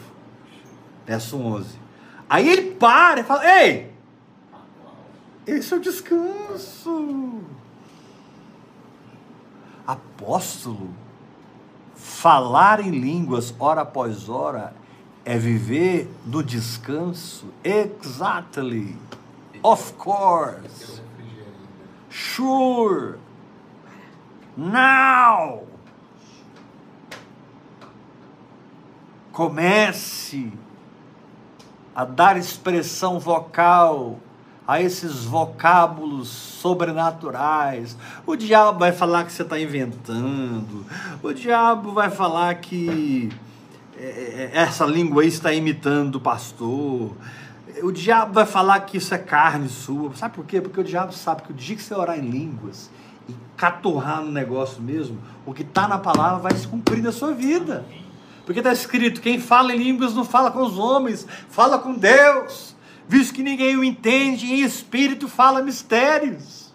Verso 11. Aí ele para e fala: ei, esse é o descanso. Apóstolo, falar em línguas hora após hora é viver no descanso? Exactly. Of course. Sure. Now. Comece a dar expressão vocal a esses vocábulos sobrenaturais. O diabo vai falar que você está inventando. O diabo vai falar que é, é, essa língua aí está imitando o pastor o diabo vai falar que isso é carne sua. Sabe por quê? Porque o diabo sabe que o dia que você orar em línguas e caturrar no negócio mesmo, o que está na palavra vai se cumprir na sua vida. Porque está escrito: quem fala em línguas não fala com os homens, fala com Deus. Visto que ninguém o entende, em espírito fala mistérios.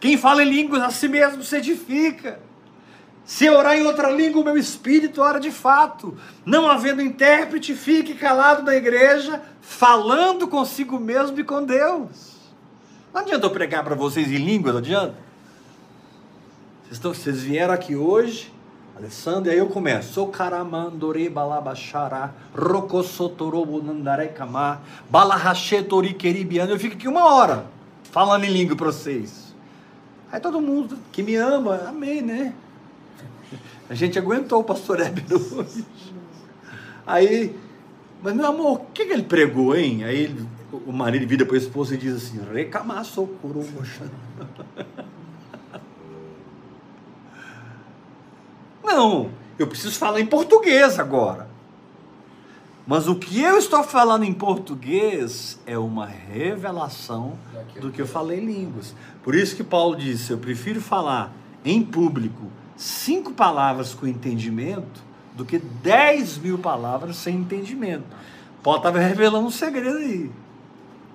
Quem fala em línguas a si mesmo se edifica. Se orar em outra língua, o meu espírito ora de fato. Não havendo intérprete, fique calado na igreja, falando consigo mesmo e com Deus. Não adianta eu pregar para vocês em línguas, não adianta? Vocês, estão, vocês vieram aqui hoje, Alessandro, e aí eu começo. Sou balabachará, rocossotorobo nandarecamá, balahachetori queribiano. Eu fico aqui uma hora falando em língua para vocês. Aí todo mundo que me ama, amei, né? A gente aguentou o pastor Ebner. Aí, mas meu amor, o que, que ele pregou, hein? Aí o marido vira para a esposa e diz assim: recamar socorro, Não, eu preciso falar em português agora. Mas o que eu estou falando em português é uma revelação do que eu falei em línguas. Por isso que Paulo disse: eu prefiro falar em público cinco palavras com entendimento do que dez mil palavras sem entendimento. Paulo estava revelando um segredo aí.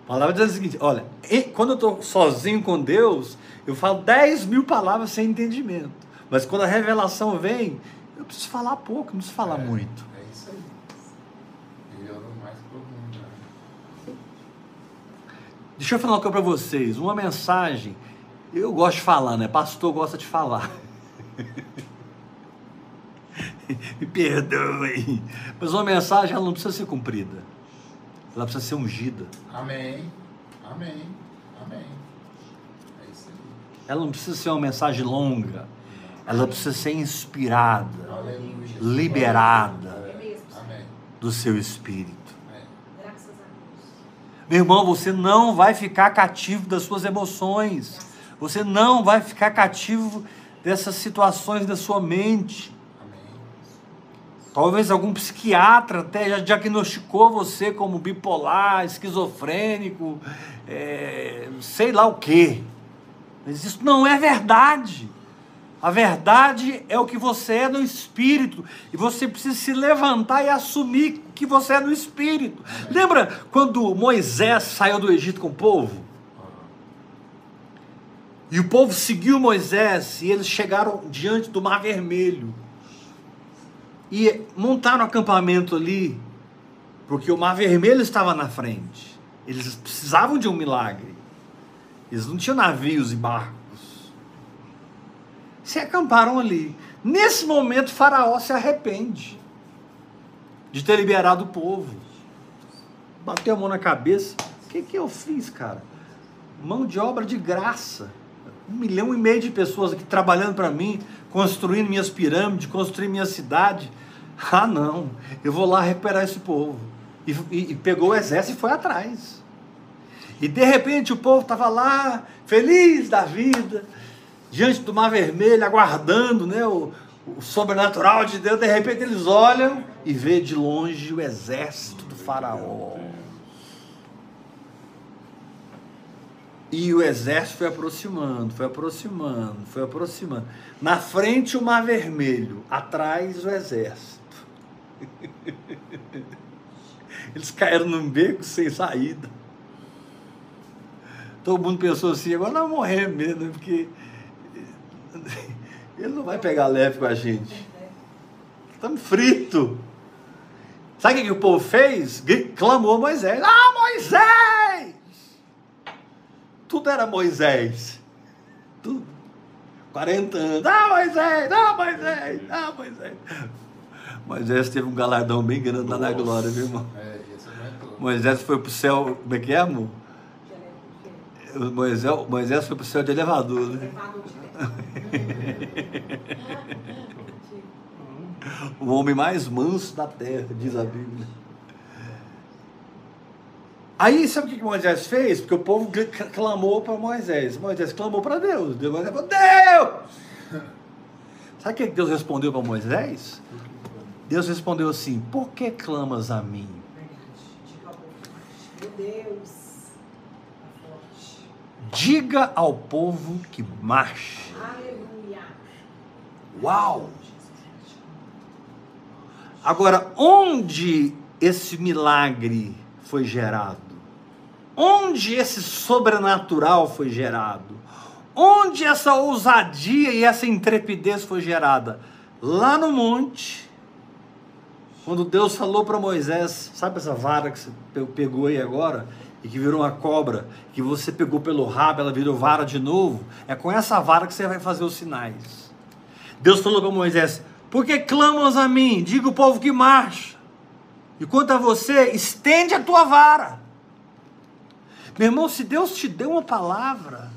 A palavra diz o seguinte: olha, quando eu estou sozinho com Deus, eu falo dez mil palavras sem entendimento. Mas quando a revelação vem, eu preciso falar pouco, não preciso falar é, muito. É isso aí. Ele é o mais profundo. Né? Deixa eu falar uma coisa para vocês. Uma mensagem. Eu gosto de falar, né? Pastor gosta de falar. (laughs) Me perdoe. Mas uma mensagem ela não precisa ser cumprida. Ela precisa ser ungida. Amém. Amém. Amém. É isso aí. Ela não precisa ser uma mensagem longa. Ela precisa ser inspirada, liberada do seu espírito. Meu irmão, você não vai ficar cativo das suas emoções. Você não vai ficar cativo dessas situações da sua mente. Talvez algum psiquiatra até já diagnosticou você como bipolar, esquizofrênico, é, sei lá o quê. Mas isso não é verdade. A verdade é o que você é no espírito. E você precisa se levantar e assumir que você é no espírito. Lembra quando Moisés saiu do Egito com o povo? E o povo seguiu Moisés e eles chegaram diante do Mar Vermelho. E montaram acampamento ali, porque o Mar Vermelho estava na frente. Eles precisavam de um milagre. Eles não tinham navios e barcos se acamparam ali. Nesse momento, Faraó se arrepende de ter liberado o povo. Bateu a mão na cabeça. O que, que eu fiz, cara? Mão de obra de graça. Um milhão e meio de pessoas aqui trabalhando para mim, construindo minhas pirâmides, construindo minha cidade. Ah, não, eu vou lá recuperar esse povo. E, e, e pegou o exército e foi atrás. E de repente o povo estava lá, feliz da vida, diante do mar vermelho, aguardando né, o, o sobrenatural de Deus, de repente eles olham e vê de longe o exército do faraó. E o exército foi aproximando, foi aproximando, foi aproximando. Na frente o mar vermelho, atrás o exército. (laughs) Eles caíram num beco sem saída. Todo mundo pensou assim, agora nós morrer mesmo, porque (laughs) Ele não vai pegar leve com a gente. Estamos fritos. Sabe o que o povo fez? Clamou Moisés. Ah, Moisés! Tudo era Moisés. Tudo. 40 anos. Ah, Moisés! Ah, Moisés! Ah, Moisés! Moisés teve um galardão bem grande lá na glória, viu, irmão? É, Moisés foi pro céu. Como é que é, amor? Moisés, Moisés foi pro céu de elevador, né? O homem mais manso da terra, diz a Bíblia. Aí, sabe o que Moisés fez? Porque o povo clamou para Moisés. Moisés clamou para Deus. Deus falou: Deus! Sabe o que Deus respondeu para Moisés? Deus respondeu assim: Por que clamas a mim? Meu Deus. Diga ao povo que marche. Uau! Agora, onde esse milagre foi gerado? Onde esse sobrenatural foi gerado? Onde essa ousadia e essa intrepidez foi gerada? Lá no monte, quando Deus falou para Moisés, sabe essa vara que você pegou aí agora? E que virou uma cobra, que você pegou pelo rabo, ela virou vara de novo, é com essa vara que você vai fazer os sinais. Deus falou para Moisés: Por que clamas a mim? Diga o povo que marcha. E quanto a você, estende a tua vara. Meu irmão, se Deus te deu uma palavra.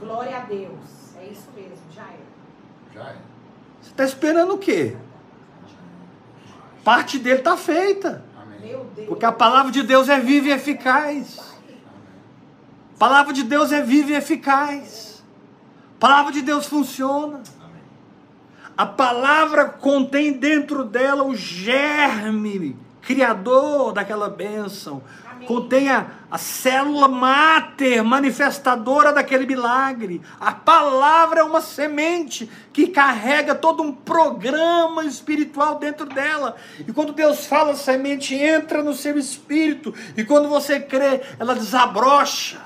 Glória a Deus. É isso mesmo, já é. Já é. Você está esperando o quê? Parte dele está feita. Porque a palavra de Deus é viva e eficaz. A palavra de Deus é viva e eficaz. A palavra de Deus funciona. A palavra contém dentro dela o germe criador daquela bênção contenha a célula máter, manifestadora daquele milagre. A palavra é uma semente que carrega todo um programa espiritual dentro dela. E quando Deus fala, a semente entra no seu espírito. E quando você crê, ela desabrocha.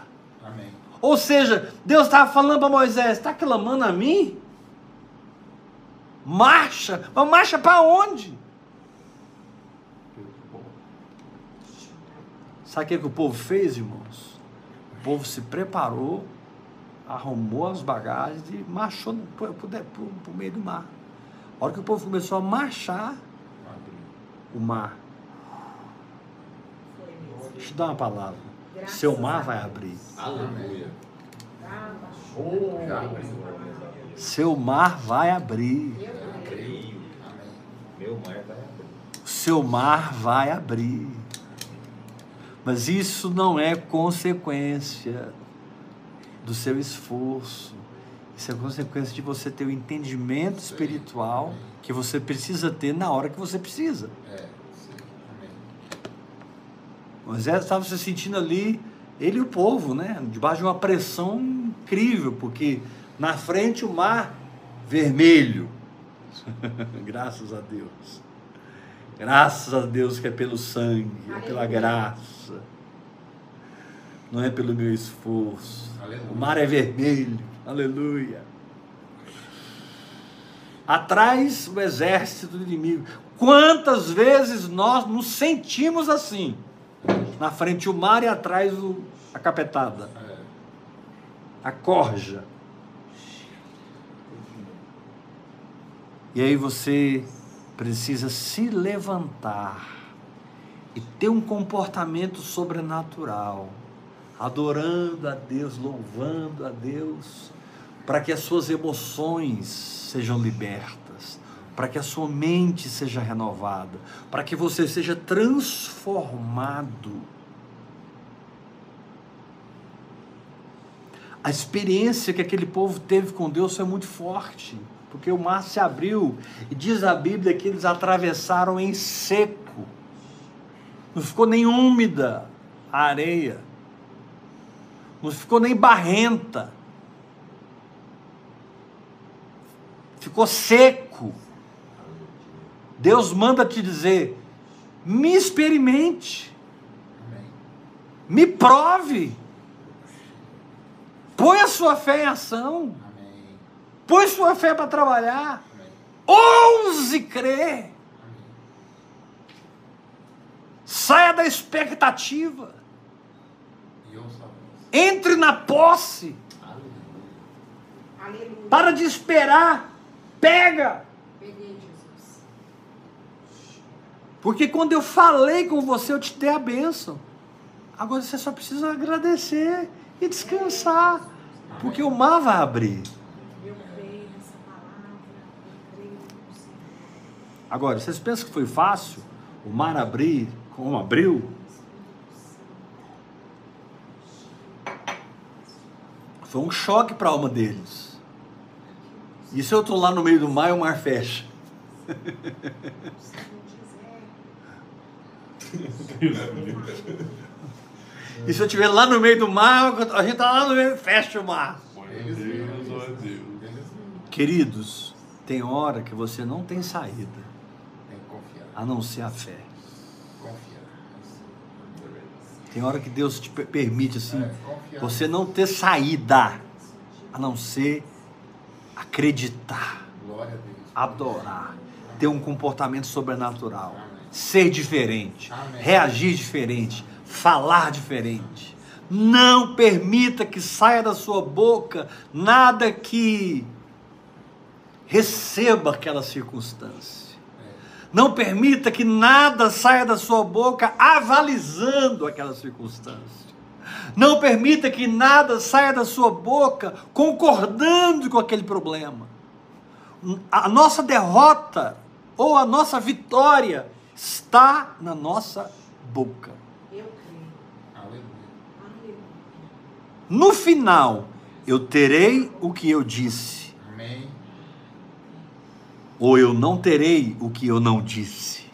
Amém. Ou seja, Deus estava falando para Moisés: está clamando a mim? Marcha, mas marcha para onde? Sabe o que, que o povo fez, irmãos? O povo se preparou, arrumou as bagagens e marchou para o meio do mar. A hora que o povo começou a marchar, o mar. Deixa eu dar uma palavra. Seu mar vai abrir. Aleluia. Seu mar vai abrir. Meu mar vai abrir. Seu mar vai abrir. Mas isso não é consequência do seu esforço. Isso é consequência de você ter o entendimento espiritual que você precisa ter na hora que você precisa. É, Moisés estava se sentindo ali, ele e o povo, né? Debaixo de uma pressão incrível, porque na frente o mar vermelho. (laughs) Graças a Deus. Graças a Deus que é pelo sangue, é pela graça. Não é pelo meu esforço. Aleluia. O mar é vermelho. Aleluia. Atrás o exército do inimigo. Quantas vezes nós nos sentimos assim? Na frente o mar e atrás o, a capetada. A corja. E aí você precisa se levantar e ter um comportamento sobrenatural, adorando a Deus, louvando a Deus, para que as suas emoções sejam libertas, para que a sua mente seja renovada, para que você seja transformado. A experiência que aquele povo teve com Deus foi muito forte, porque o mar se abriu e diz a Bíblia que eles atravessaram em seco, não ficou nem úmida a areia, não ficou nem barrenta. Ficou seco. Deus manda te dizer: me experimente, me prove, põe a sua fé em ação, põe sua fé para trabalhar, ouse crer, saia da expectativa, entre na posse, para de esperar Pega! Porque quando eu falei com você, eu te dei a bênção. Agora você só precisa agradecer e descansar. Porque o mar vai abrir. Agora, vocês pensam que foi fácil o mar abrir como abriu? Foi um choque para a alma deles. E se eu estou lá no meio do mar e o mar fecha? (laughs) e se eu estiver lá no meio do mar, a gente está lá no meio, fecha o mar. Queridos, tem hora que você não tem saída. A não ser a fé. Tem hora que Deus te permite assim, você não ter saída, a não ser acreditar, adorar, ter um comportamento sobrenatural, ser diferente, reagir diferente, falar diferente. Não permita que saia da sua boca nada que receba aquela circunstância. Não permita que nada saia da sua boca avalizando aquela circunstância. Não permita que nada saia da sua boca concordando com aquele problema. A nossa derrota ou a nossa vitória está na nossa boca. Eu creio. No final, eu terei o que eu disse. Ou eu não terei o que eu não disse.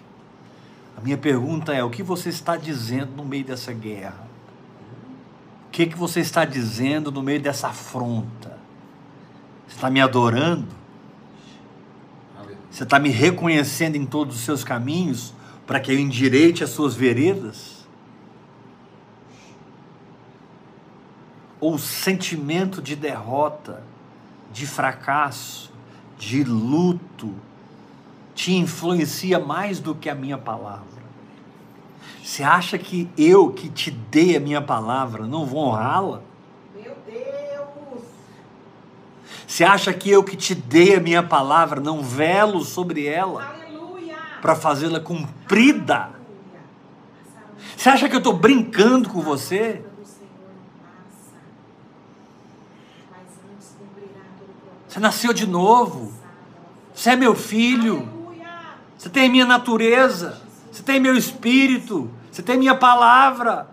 A minha pergunta é: o que você está dizendo no meio dessa guerra? O que, que você está dizendo no meio dessa afronta? Você está me adorando? Você está me reconhecendo em todos os seus caminhos para que eu endireite as suas veredas? Ou o sentimento de derrota, de fracasso, de luto, te influencia mais do que a minha palavra? Você acha que eu que te dei a minha palavra não vou honrá-la? Meu Deus! Você acha que eu que te dei a minha palavra não velo sobre ela para fazê-la cumprida? Você acha que eu estou brincando com você? Você nasceu de novo. Você é meu filho. Você tem minha natureza. Você tem meu espírito. Você tem minha palavra.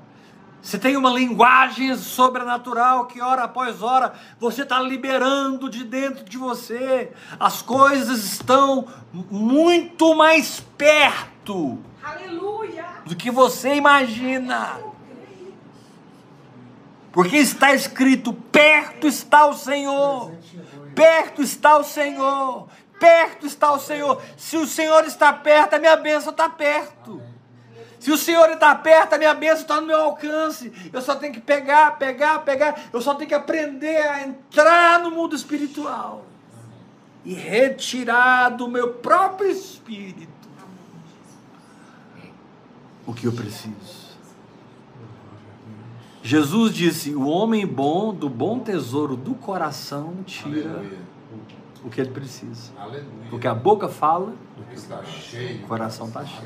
Você tem uma linguagem sobrenatural que, hora após hora, você está liberando de dentro de você. As coisas estão muito mais perto Aleluia. do que você imagina. Porque está escrito: perto está o Senhor, perto está o Senhor, perto está o Senhor. Se o Senhor está perto, a minha bênção está perto. Se o Senhor está perto, a minha bênção está no meu alcance. Eu só tenho que pegar, pegar, pegar. Eu só tenho que aprender a entrar no mundo espiritual e retirar do meu próprio espírito o que eu preciso. Jesus disse: O homem bom, do bom tesouro do coração, tira Aleluia. o que ele precisa. Aleluia. Porque a boca fala, o coração está cheio.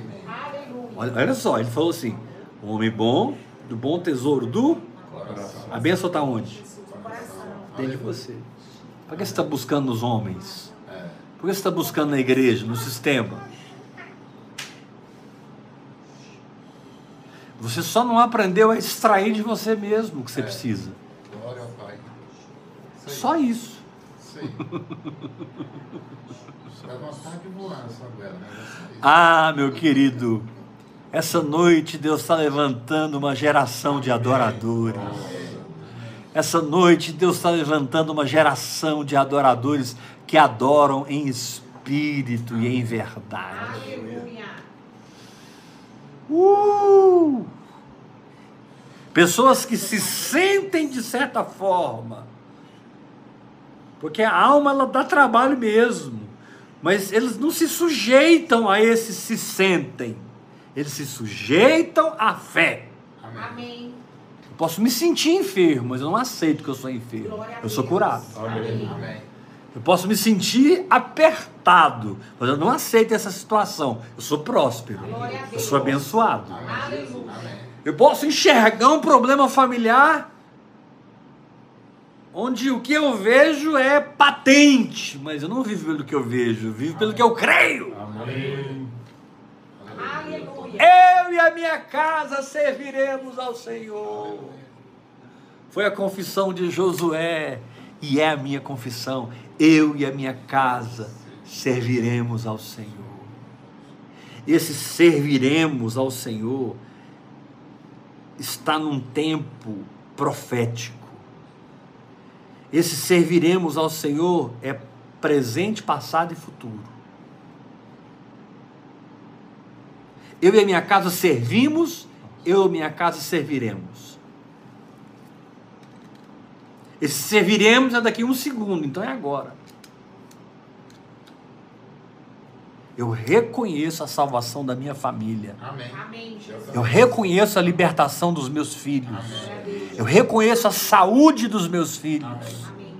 Olha, olha, só, ele falou assim: O homem bom, do bom tesouro do coração. A bênção está onde? Dentro de você. Por que você está buscando nos homens? É. Por que você está buscando na igreja, no sistema? Você só não aprendeu a extrair de você mesmo o que você é. precisa. Glória ao Pai. Isso só isso. Sim. Né? ah, meu querido, essa noite Deus está levantando uma geração de adoradores. Essa noite Deus está levantando uma geração de adoradores que adoram em espírito e em verdade. Uh! Pessoas que se sentem de certa forma, porque a alma ela dá trabalho mesmo, mas eles não se sujeitam a esse se sentem, eles se sujeitam à fé. Amém. Eu posso me sentir enfermo, mas eu não aceito que eu sou enfermo. Eu sou curado. Amém. Amém. Eu posso me sentir apertado, mas eu não aceito essa situação. Eu sou próspero. Eu sou abençoado. Eu posso enxergar um problema familiar onde o que eu vejo é patente, mas eu não vivo pelo que eu vejo, eu vivo pelo que eu creio. Eu e a minha casa serviremos ao Senhor. Foi a confissão de Josué e é a minha confissão eu e a minha casa serviremos ao Senhor. Esse serviremos ao Senhor está num tempo profético. Esse serviremos ao Senhor é presente, passado e futuro. Eu e a minha casa servimos, eu e a minha casa serviremos. Esse serviremos é daqui a um segundo, então é agora. Eu reconheço a salvação da minha família. Amém. Eu reconheço a libertação dos meus filhos. Amém. Eu reconheço a saúde dos meus filhos. Amém.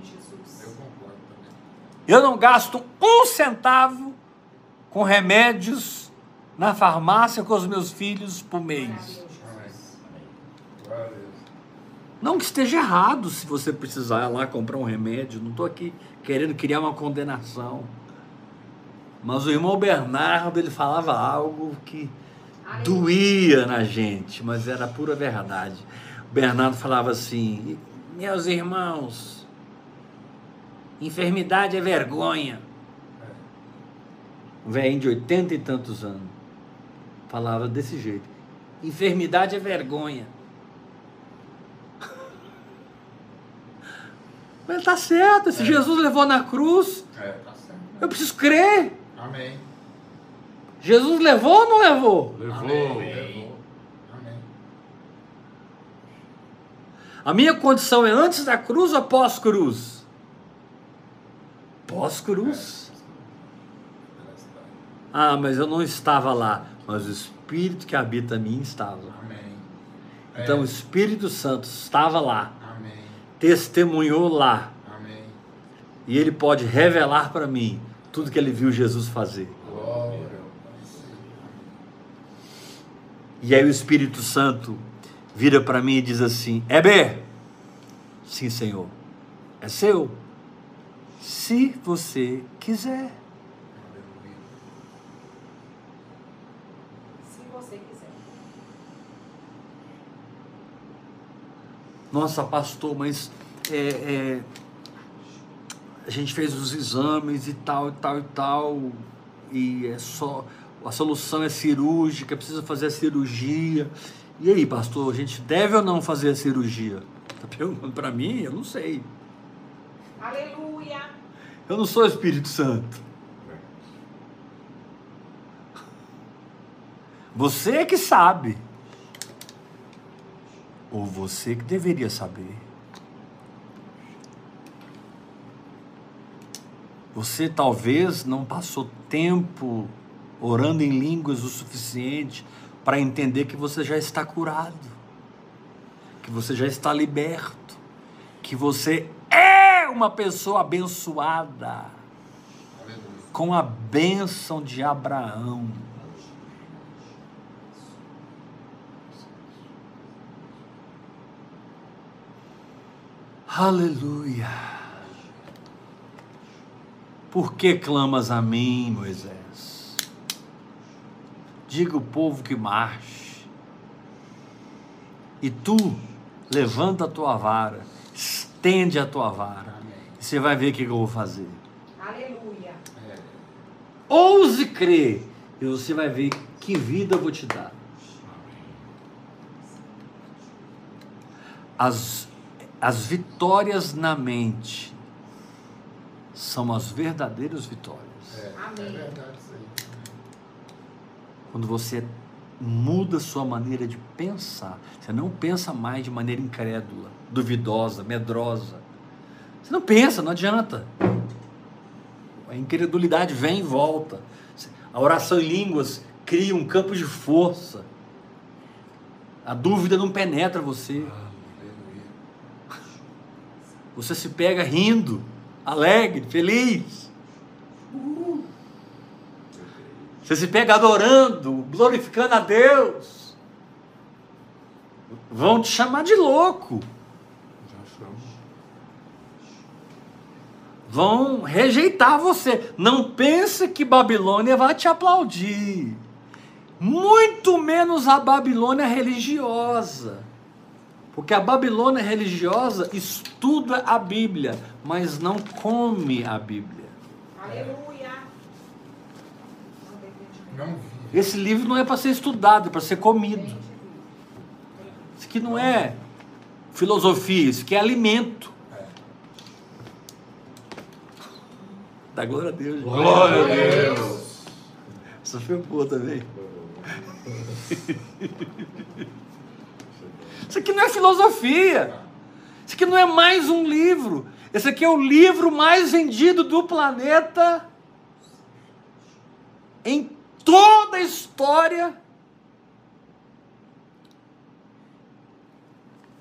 Eu não gasto um centavo com remédios na farmácia com os meus filhos por mês. Não que esteja errado se você precisar ir lá comprar um remédio, não estou aqui querendo criar uma condenação. Mas o irmão Bernardo, ele falava algo que doía na gente, mas era pura verdade. O Bernardo falava assim: Meus irmãos, enfermidade é vergonha. Um velhinho de oitenta e tantos anos falava desse jeito: enfermidade é vergonha. Mas está certo, se é. Jesus levou na cruz, é, tá eu preciso crer. Amém. Jesus levou ou não levou? Levou. Amém. A minha condição é antes da cruz ou pós-cruz? Pós-cruz. Ah, mas eu não estava lá. Mas o Espírito que habita em mim estava. Amém. Então é. o Espírito Santo estava lá testemunhou lá. Amém. E ele pode revelar para mim tudo que ele viu Jesus fazer. Glória. E aí o Espírito Santo vira para mim e diz assim: Heber, sim, Senhor, é seu. Se você quiser. Se você quiser. Nossa, pastor, mas é, é, a gente fez os exames e tal, e tal, e tal, e é só. A solução é cirúrgica, precisa fazer a cirurgia. E aí, pastor, a gente deve ou não fazer a cirurgia? Está perguntando para mim? Eu não sei. Aleluia. Eu não sou Espírito Santo. Você é que sabe. Ou você que deveria saber. Você talvez não passou tempo orando em línguas o suficiente para entender que você já está curado, que você já está liberto, que você é uma pessoa abençoada com a bênção de Abraão. Aleluia. Por que clamas a mim, Moisés? Diga o povo que marche. E tu levanta a tua vara, estende a tua vara. E você vai ver o que eu vou fazer. Aleluia. Ouse crer. E você vai ver que vida eu vou te dar. As, as vitórias na mente são as verdadeiras vitórias. É, Amém. é verdade isso aí. Quando você muda sua maneira de pensar, você não pensa mais de maneira incrédula, duvidosa, medrosa. Você não pensa, não adianta. A incredulidade vem e volta. A oração em línguas cria um campo de força. A dúvida não penetra você. Aleluia. Você se pega rindo, alegre, feliz. Você se pega adorando, glorificando a Deus. Vão te chamar de louco. Vão rejeitar você. Não pense que Babilônia vai te aplaudir. Muito menos a Babilônia religiosa. Porque a Babilônia religiosa estuda a Bíblia, mas não come a Bíblia. Aleluia. Esse livro não é para ser estudado, é para ser comido. Isso aqui não é filosofia, isso aqui é alimento. É. Dá glória a Deus. gente. Glória a Deus. Essa foi boa também. (laughs) Isso aqui não é filosofia. Isso aqui não é mais um livro. Esse aqui é o livro mais vendido do planeta em toda a história.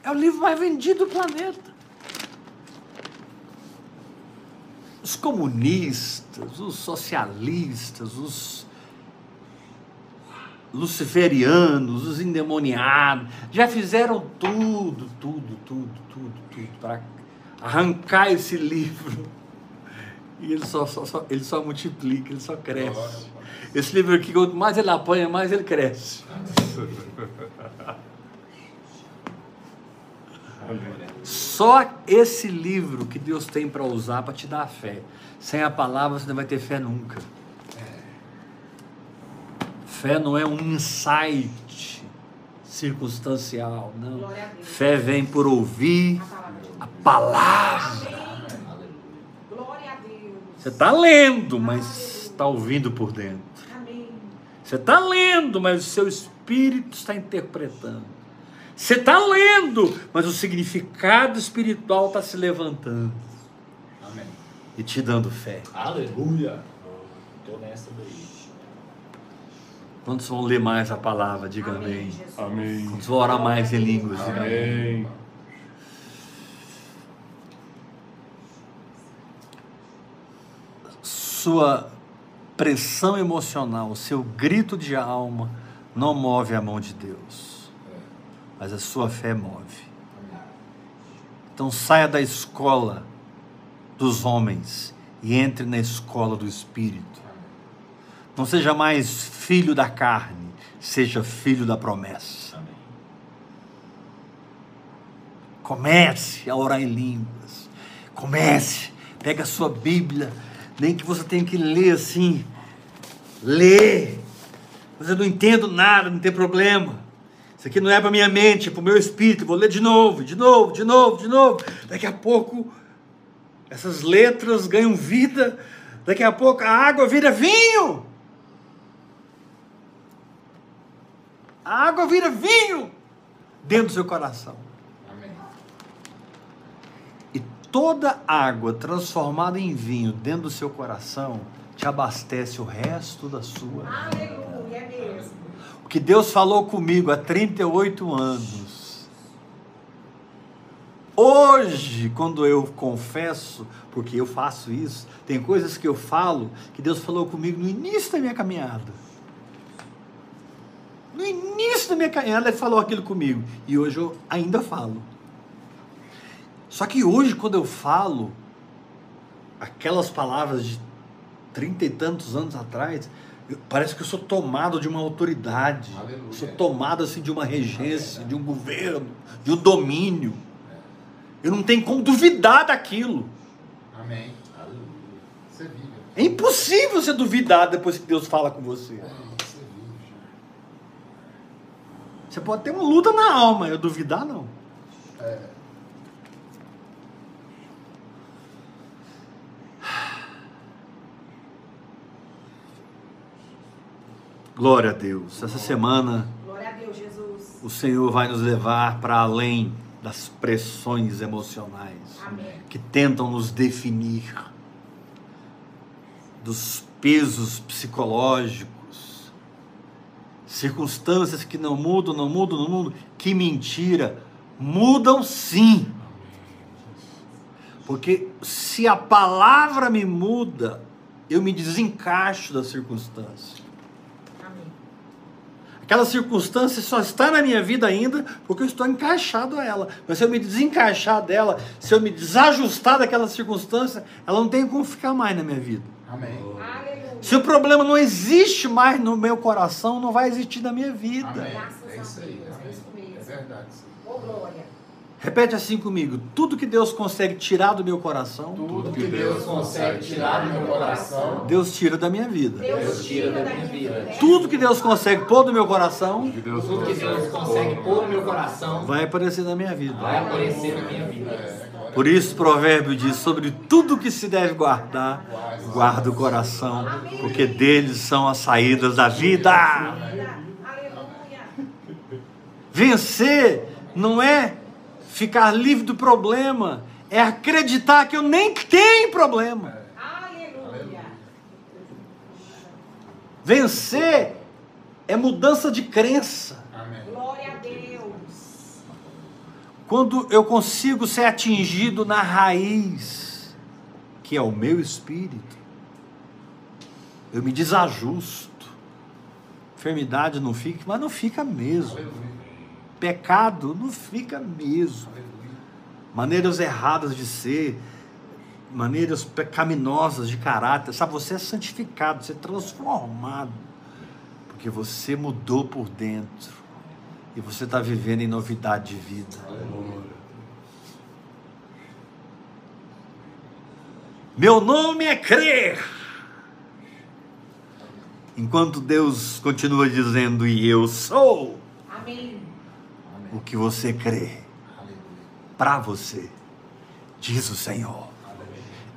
É o livro mais vendido do planeta. Os comunistas, os socialistas, os luciferianos, os endemoniados, já fizeram tudo, tudo, tudo, tudo, tudo para arrancar esse livro. E ele só, só, só- ele só multiplica, ele só cresce. Esse livro aqui, quanto mais ele apanha, mais ele cresce. Só esse livro que Deus tem para usar para te dar fé. Sem a palavra você não vai ter fé nunca. Fé não é um insight circunstancial, não. Fé vem por ouvir A palavra. a palavra. Amém. Glória a Deus. Você está lendo, mas está ouvindo por dentro. Amém. Você está lendo, mas o seu espírito está interpretando. Você está lendo, mas o significado espiritual está se levantando Amém. e te dando fé. Aleluia. Tô nessa daí. Quantos vão ler mais a palavra? Diga amém. Amém, Jesus. Amém. Quantos vão orar mais em línguas? Diga amém. Amém. Sua pressão emocional, seu grito de alma não move a mão de Deus, mas a sua fé move. Então saia da escola dos homens e entre na escola do Espírito. Não seja mais filho da carne, seja filho da promessa. Amém. Comece a orar em línguas. Comece, pega a sua Bíblia, nem que você tenha que ler assim. Lê. Mas eu não entendo nada, não tem problema. Isso aqui não é para minha mente, é para o meu espírito. Vou ler de novo, de novo, de novo, de novo. Daqui a pouco essas letras ganham vida. Daqui a pouco a água vira vinho. A água vira vinho dentro do seu coração. Amém. E toda água transformada em vinho dentro do seu coração te abastece o resto da sua. Aleluia, é mesmo. O que Deus falou comigo há 38 anos Hoje, quando eu confesso, porque eu faço isso, tem coisas que eu falo que Deus falou comigo no início da minha caminhada. No início da minha caminhada, Ele falou aquilo comigo. E hoje eu ainda falo. Só que hoje, quando eu falo aquelas palavras de trinta e tantos anos atrás, parece que eu sou tomado de uma autoridade. Aleluia. Sou tomado assim de uma regência, de um governo, de um domínio. Eu não tenho como duvidar daquilo. Amém. Você vive. É impossível você duvidar depois que Deus fala com você. É, você, vive, você pode ter uma luta na alma, eu duvidar não. É. Glória a Deus. Essa semana, Deus, o Senhor vai nos levar para além das pressões emocionais Amém. que tentam nos definir, dos pesos psicológicos, circunstâncias que não mudam, não mudam, não mudam. Que mentira! Mudam sim. Porque se a palavra me muda, eu me desencaixo da circunstância. Aquela circunstância só está na minha vida ainda porque eu estou encaixado a ela. Mas se eu me desencaixar dela, se eu me desajustar daquela circunstância, ela não tem como ficar mais na minha vida. Amém. Se o problema não existe mais no meu coração, não vai existir na minha vida. Amém. É isso aí. É verdade. Oh, glória. Repete assim comigo: tudo que Deus consegue tirar do meu coração, tudo que Deus consegue tirar do meu coração, Deus tira da minha vida. Deus tira da minha vida. Tudo que Deus consegue pôr no meu coração, tudo que Deus consegue pôr no meu coração, vai aparecer na minha vida. Vai aparecer na minha vida. Por isso o provérbio diz: sobre tudo que se deve guardar, guarda o coração, porque deles são as saídas da vida. Vencer não é Ficar livre do problema é acreditar que eu nem tenho problema. Vencer é mudança de crença. Amém. Glória a Deus. Quando eu consigo ser atingido na raiz, que é o meu espírito, eu me desajusto. Enfermidade não fica, mas não fica mesmo. Pecado não fica mesmo. Maneiras erradas de ser, maneiras pecaminosas de caráter. Sabe, você é santificado, você é transformado. Porque você mudou por dentro. E você está vivendo em novidade de vida. Meu nome é crer. Enquanto Deus continua dizendo, e eu sou. Amém o que você crê para você, diz o Senhor.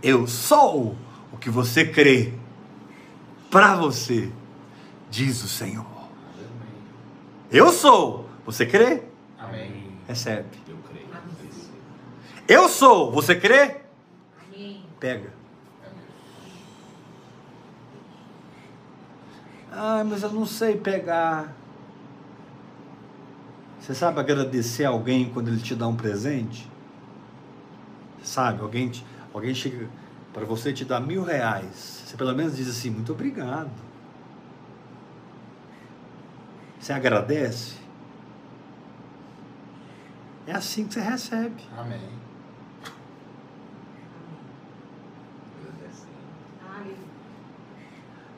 Eu sou o que você crê para você, diz o Senhor. Eu sou, você crê? Amém. Recebe. Eu creio. Eu sou, você crê? Amém. Pega. Ah, mas eu não sei pegar. Você sabe agradecer alguém quando ele te dá um presente? Sabe, alguém, te, alguém chega para você te dar mil reais. Você pelo menos diz assim, muito obrigado. Você agradece? É assim que você recebe. Amém.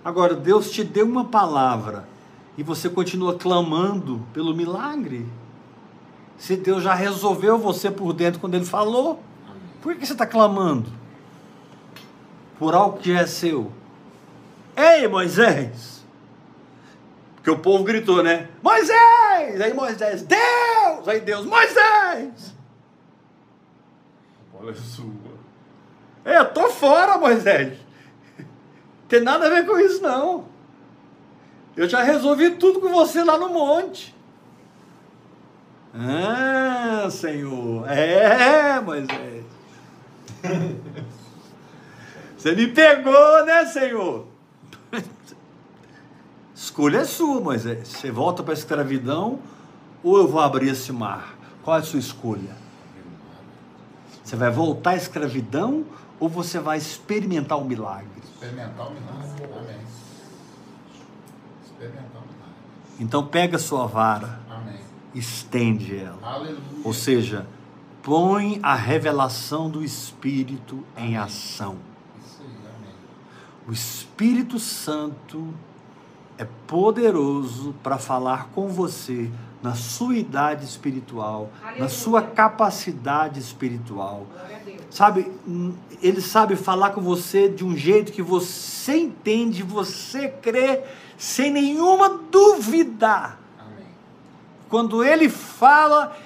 Agora, Deus te deu uma palavra e você continua clamando pelo milagre. Se Deus já resolveu você por dentro quando Ele falou, por que você está clamando? Por algo que já é seu. Ei, Moisés! Porque o povo gritou, né? Moisés! Aí Moisés, Deus! Aí Deus, Moisés! A bola é sua. É, eu tô fora, Moisés. Tem nada a ver com isso, não. Eu já resolvi tudo com você lá no monte. Ah, Senhor. É, Moisés. (laughs) Você me pegou, né, Senhor? Escolha é sua, Moisés. Você volta para a escravidão ou eu vou abrir esse mar? Qual é a sua escolha? Você vai voltar à escravidão ou você vai experimentar o milagre? Experimentar o milagre. Amém. Experimentar o milagre. Então pega a sua vara, Amém. estende ela. Aleluia. Ou seja, põe a revelação do Espírito em ação. Isso aí, amém. O Espírito Santo é poderoso para falar com você na sua idade espiritual, na Aleluia. sua capacidade espiritual. Sabe, ele sabe falar com você de um jeito que você entende, você crê sem nenhuma dúvida. Amém. Quando ele fala,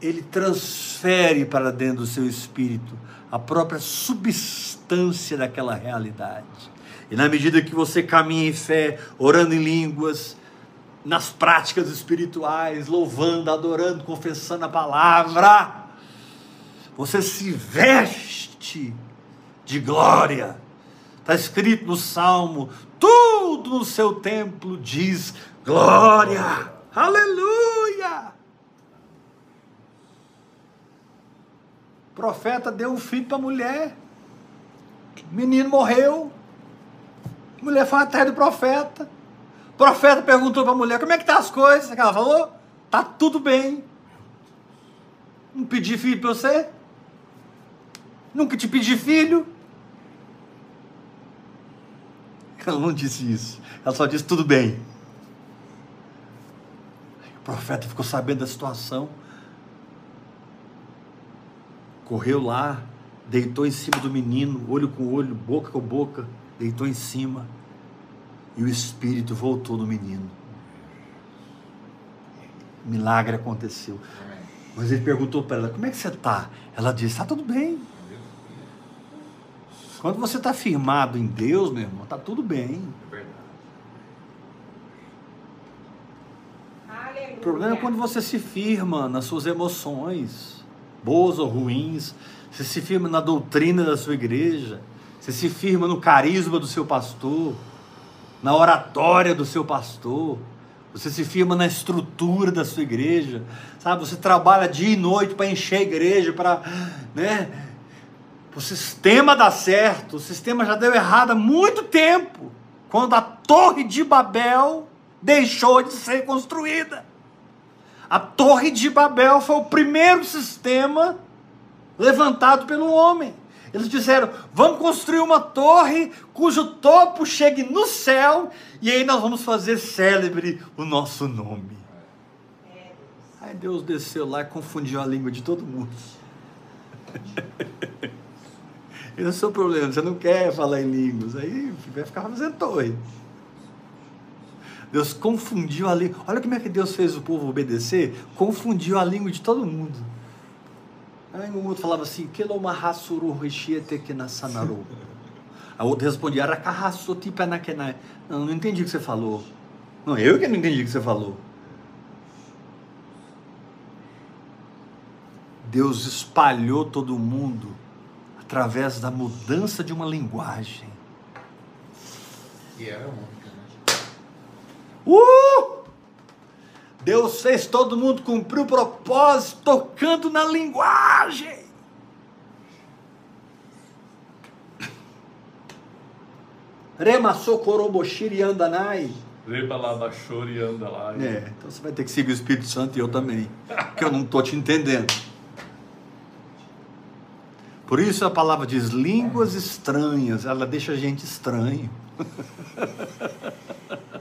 ele transfere para dentro do seu espírito a própria substância daquela realidade. E na medida que você caminha em fé, orando em línguas, nas práticas espirituais, louvando, adorando, confessando a palavra, você se veste de glória. Está escrito no Salmo: tudo no seu templo diz glória. Aleluia! O profeta deu um filho para a mulher. O menino morreu. A mulher foi atrás do profeta. O profeta perguntou para a mulher: como é que tá as coisas? Ela falou: tá tudo bem. Não pedi filho para você? Nunca te pedi filho? Ela não disse isso. Ela só disse tudo bem. O profeta ficou sabendo da situação. Correu lá, deitou em cima do menino, olho com olho, boca com boca, deitou em cima. E o espírito voltou no menino. Milagre aconteceu. Mas ele perguntou para ela: Como é que você está? Ela disse: Está tudo bem. Quando você está firmado em Deus, meu irmão, está tudo bem. O problema é quando você se firma nas suas emoções, boas ou ruins, você se firma na doutrina da sua igreja, você se firma no carisma do seu pastor, na oratória do seu pastor, você se firma na estrutura da sua igreja, sabe? Você trabalha dia e noite para encher a igreja, para, né? O sistema dá certo, o sistema já deu errado há muito tempo, quando a Torre de Babel deixou de ser construída. A Torre de Babel foi o primeiro sistema levantado pelo homem. Eles disseram: vamos construir uma torre cujo topo chegue no céu, e aí nós vamos fazer célebre o nosso nome. Aí Deus desceu lá e confundiu a língua de todo mundo. (laughs) Esse é o seu problema, você não quer falar em línguas, aí vai ficar fazendo torre. Deus confundiu a língua. Olha como é que Deus fez o povo obedecer. Confundiu a língua de todo mundo. Aí um outro falava assim, Kelomahassuru Rishiete Kenasanaru. A outra respondia, Arakarhassoti Panakenai. Não, não entendi o que você falou. Não, eu que não entendi o que você falou. Deus espalhou todo mundo através da mudança de uma linguagem. E era única, né? Uh! Deus fez todo mundo cumprir o propósito tocando na linguagem. Rema Sokoroboshiri Andanai. Reba lá da e anda lá. É, então você vai ter que seguir o Espírito Santo e eu também, porque eu não estou te entendendo. Por isso a palavra diz línguas estranhas, ela deixa a gente estranho. (laughs)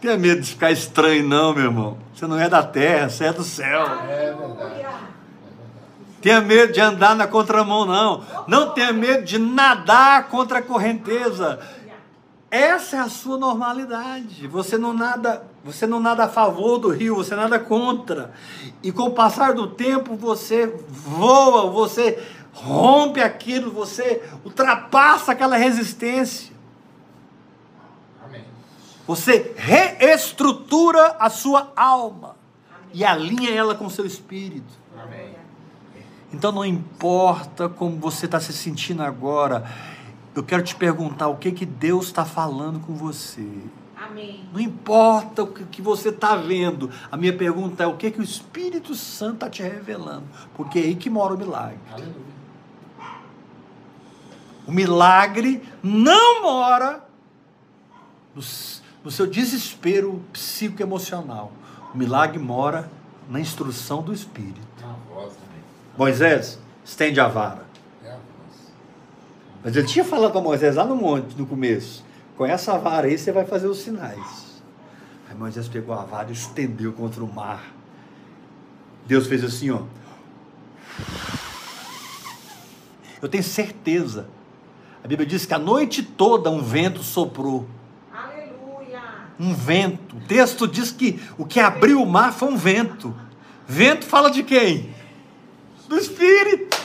Tenha medo de ficar estranho, não, meu irmão. Você não é da terra, você é do céu. É verdade. Tenha medo de andar na contramão, não. Não tenha medo de nadar contra a correnteza. Essa é a sua normalidade. Você não nada, você não nada a favor do rio, você nada contra. E com o passar do tempo você voa, você rompe aquilo, você ultrapassa aquela resistência. Amém. Você reestrutura a sua alma e alinha ela com o seu espírito. Amém. Então não importa como você está se sentindo agora, eu quero te perguntar o que que Deus está falando com você. Amém. Não importa o que, você está vendo. A minha pergunta é o que que o Espírito Santo está te revelando, porque é aí que mora o milagre. Aleluia. O milagre não mora no, s- no seu desespero psicoemocional. O milagre mora na instrução do Espírito. Voz. Moisés, estende a vara. É a voz. Mas ele tinha falado para Moisés lá no monte, no começo: com essa vara aí você vai fazer os sinais. Aí Moisés pegou a vara e estendeu contra o mar. Deus fez assim, ó. Eu tenho certeza. A Bíblia diz que a noite toda um vento soprou. Um vento. O texto diz que o que abriu o mar foi um vento. Vento fala de quem? Do Espírito.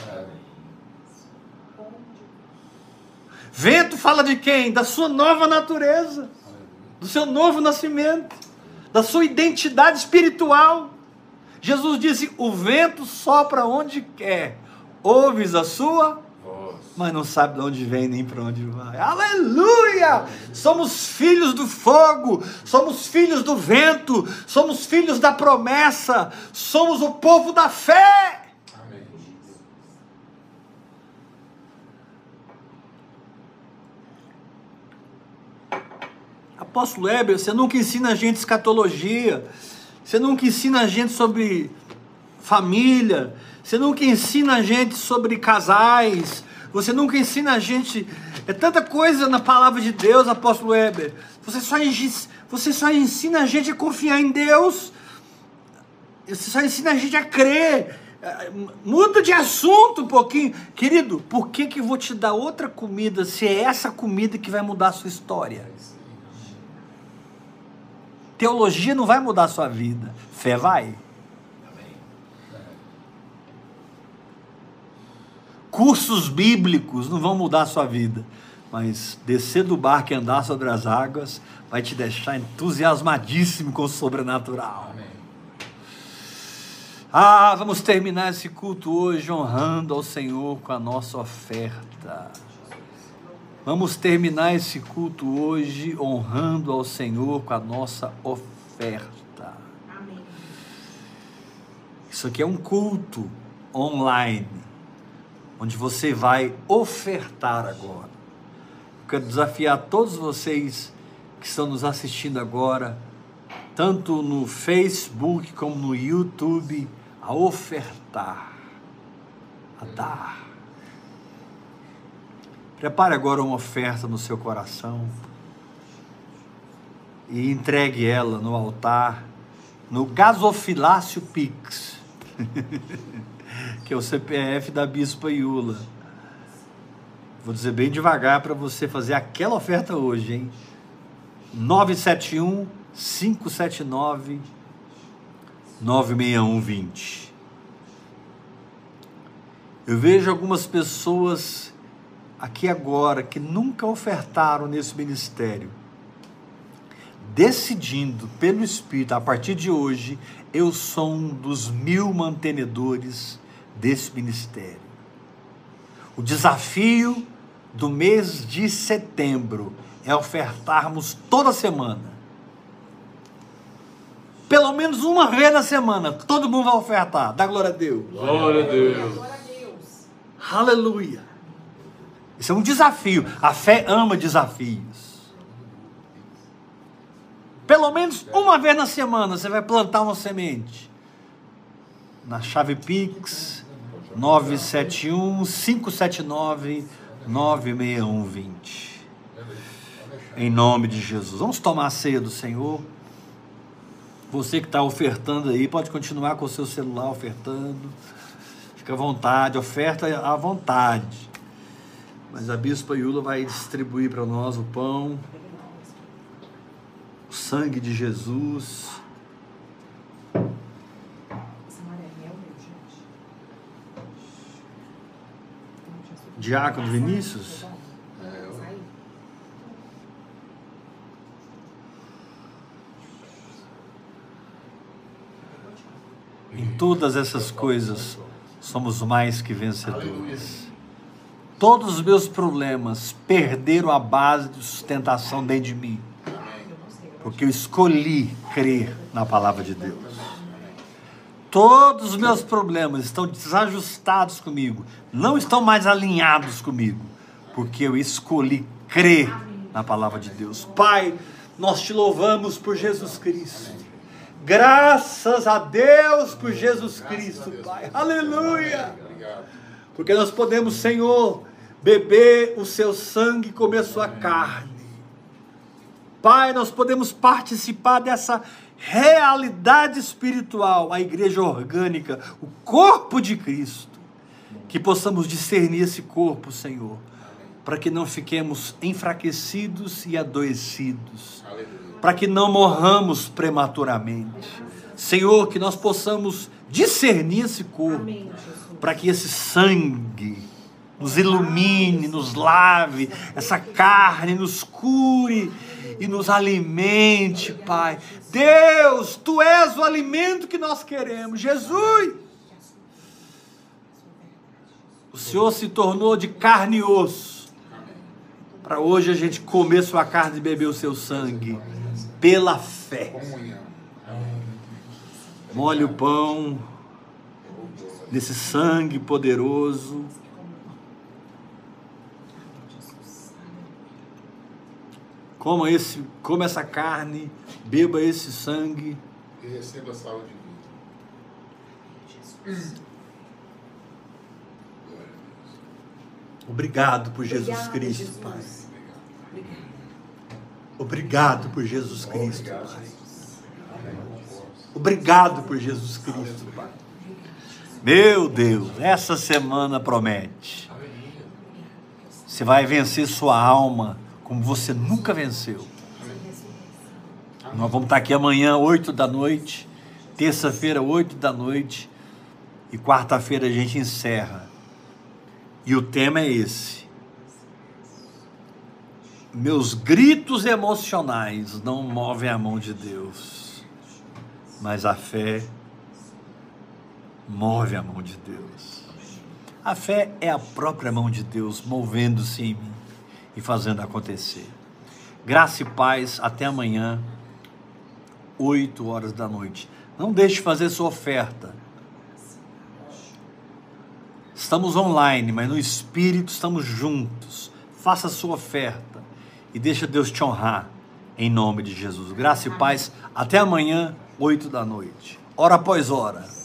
Vento fala de quem? Da sua nova natureza, do seu novo nascimento, da sua identidade espiritual. Jesus disse: O vento sopra onde quer, ouves a sua. Mas não sabe de onde vem nem para onde vai. Aleluia! Somos filhos do fogo, somos filhos do vento, somos filhos da promessa, somos o povo da fé. Amém. Apóstolo Heber, você nunca ensina a gente escatologia, você nunca ensina a gente sobre família, você nunca ensina a gente sobre casais, você nunca ensina a gente. É tanta coisa na palavra de Deus, apóstolo Heber. Você só, você só ensina a gente a confiar em Deus, você só ensina a gente a crer. Muda de assunto um pouquinho. Querido, por que, que eu vou te dar outra comida se é essa comida que vai mudar a sua história? Teologia não vai mudar a sua vida, fé vai. Cursos bíblicos não vão mudar a sua vida, mas descer do barco e andar sobre as águas vai te deixar entusiasmadíssimo com o sobrenatural. Amém. Ah, vamos terminar esse culto hoje honrando ao Senhor com a nossa oferta. Vamos terminar esse culto hoje honrando ao Senhor com a nossa oferta. Amém. Isso aqui é um culto online, onde você vai ofertar agora. Eu quero desafiar todos vocês que estão nos assistindo agora, tanto no Facebook como no YouTube, a ofertar, a dar. Prepare agora uma oferta no seu coração e entregue ela no altar, no Gasofilácio Pix, (laughs) é o CPF da Bispa Iula. Vou dizer bem devagar para você fazer aquela oferta hoje, hein? 971 579 96120. Eu vejo algumas pessoas aqui agora que nunca ofertaram nesse ministério, decidindo pelo Espírito, a partir de hoje, eu sou um dos mil mantenedores desse ministério. O desafio do mês de setembro é ofertarmos toda semana. Pelo menos uma vez na semana, todo mundo vai ofertar. Dá glória a Deus. Glória a Deus. Aleluia. Isso é um desafio. A fé ama desafios. Pelo menos uma vez na semana você vai plantar uma semente. na chave Pix 971 579 96120. Em nome de Jesus. Vamos tomar a ceia do Senhor. Você que está ofertando aí, pode continuar com o seu celular ofertando. Fica à vontade, oferta à vontade. Mas a Bispa Yula vai distribuir para nós o pão, o sangue de Jesus. Diácono Vinícius? Em todas essas coisas, somos mais que vencedores. Todos os meus problemas perderam a base de sustentação dentro de mim, porque eu escolhi crer na palavra de Deus. Todos os meus problemas estão desajustados comigo, não estão mais alinhados comigo, porque eu escolhi crer na palavra de Deus. Pai, nós te louvamos por Jesus Cristo. Graças a Deus por Jesus Cristo, Pai. Aleluia. Porque nós podemos, Senhor, beber o seu sangue e comer sua carne. Pai, nós podemos participar dessa realidade espiritual, a igreja orgânica, o corpo de Cristo, que possamos discernir esse corpo, Senhor, para que não fiquemos enfraquecidos e adoecidos, para que não morramos prematuramente. Senhor, que nós possamos discernir esse corpo, para que esse sangue nos ilumine, nos lave, essa carne nos cure e nos alimente, Pai. Deus, tu és o alimento que nós queremos. Jesus, o Senhor se tornou de carne e osso. Para hoje a gente comer sua carne e beber o seu sangue. Pela fé. Molhe o pão nesse sangue poderoso. Coma, esse, coma essa carne, beba esse sangue. E receba a saúde divina. Obrigado por Jesus Obrigado, Cristo, Jesus. Pai. Obrigado por Jesus Cristo, Pai. Obrigado por Jesus Cristo, Pai. Meu Deus, essa semana promete. Você vai vencer sua alma como você nunca venceu. Nós vamos estar aqui amanhã, 8 da noite, terça-feira, 8 da noite, e quarta-feira a gente encerra. E o tema é esse. Meus gritos emocionais não movem a mão de Deus, mas a fé move a mão de Deus. A fé é a própria mão de Deus movendo-se em mim e fazendo acontecer. Graça e paz, até amanhã, 8 horas da noite. Não deixe de fazer sua oferta. Estamos online, mas no espírito estamos juntos. Faça sua oferta e deixa Deus te honrar em nome de Jesus. Graça e paz. Até amanhã, 8 da noite. Hora após hora.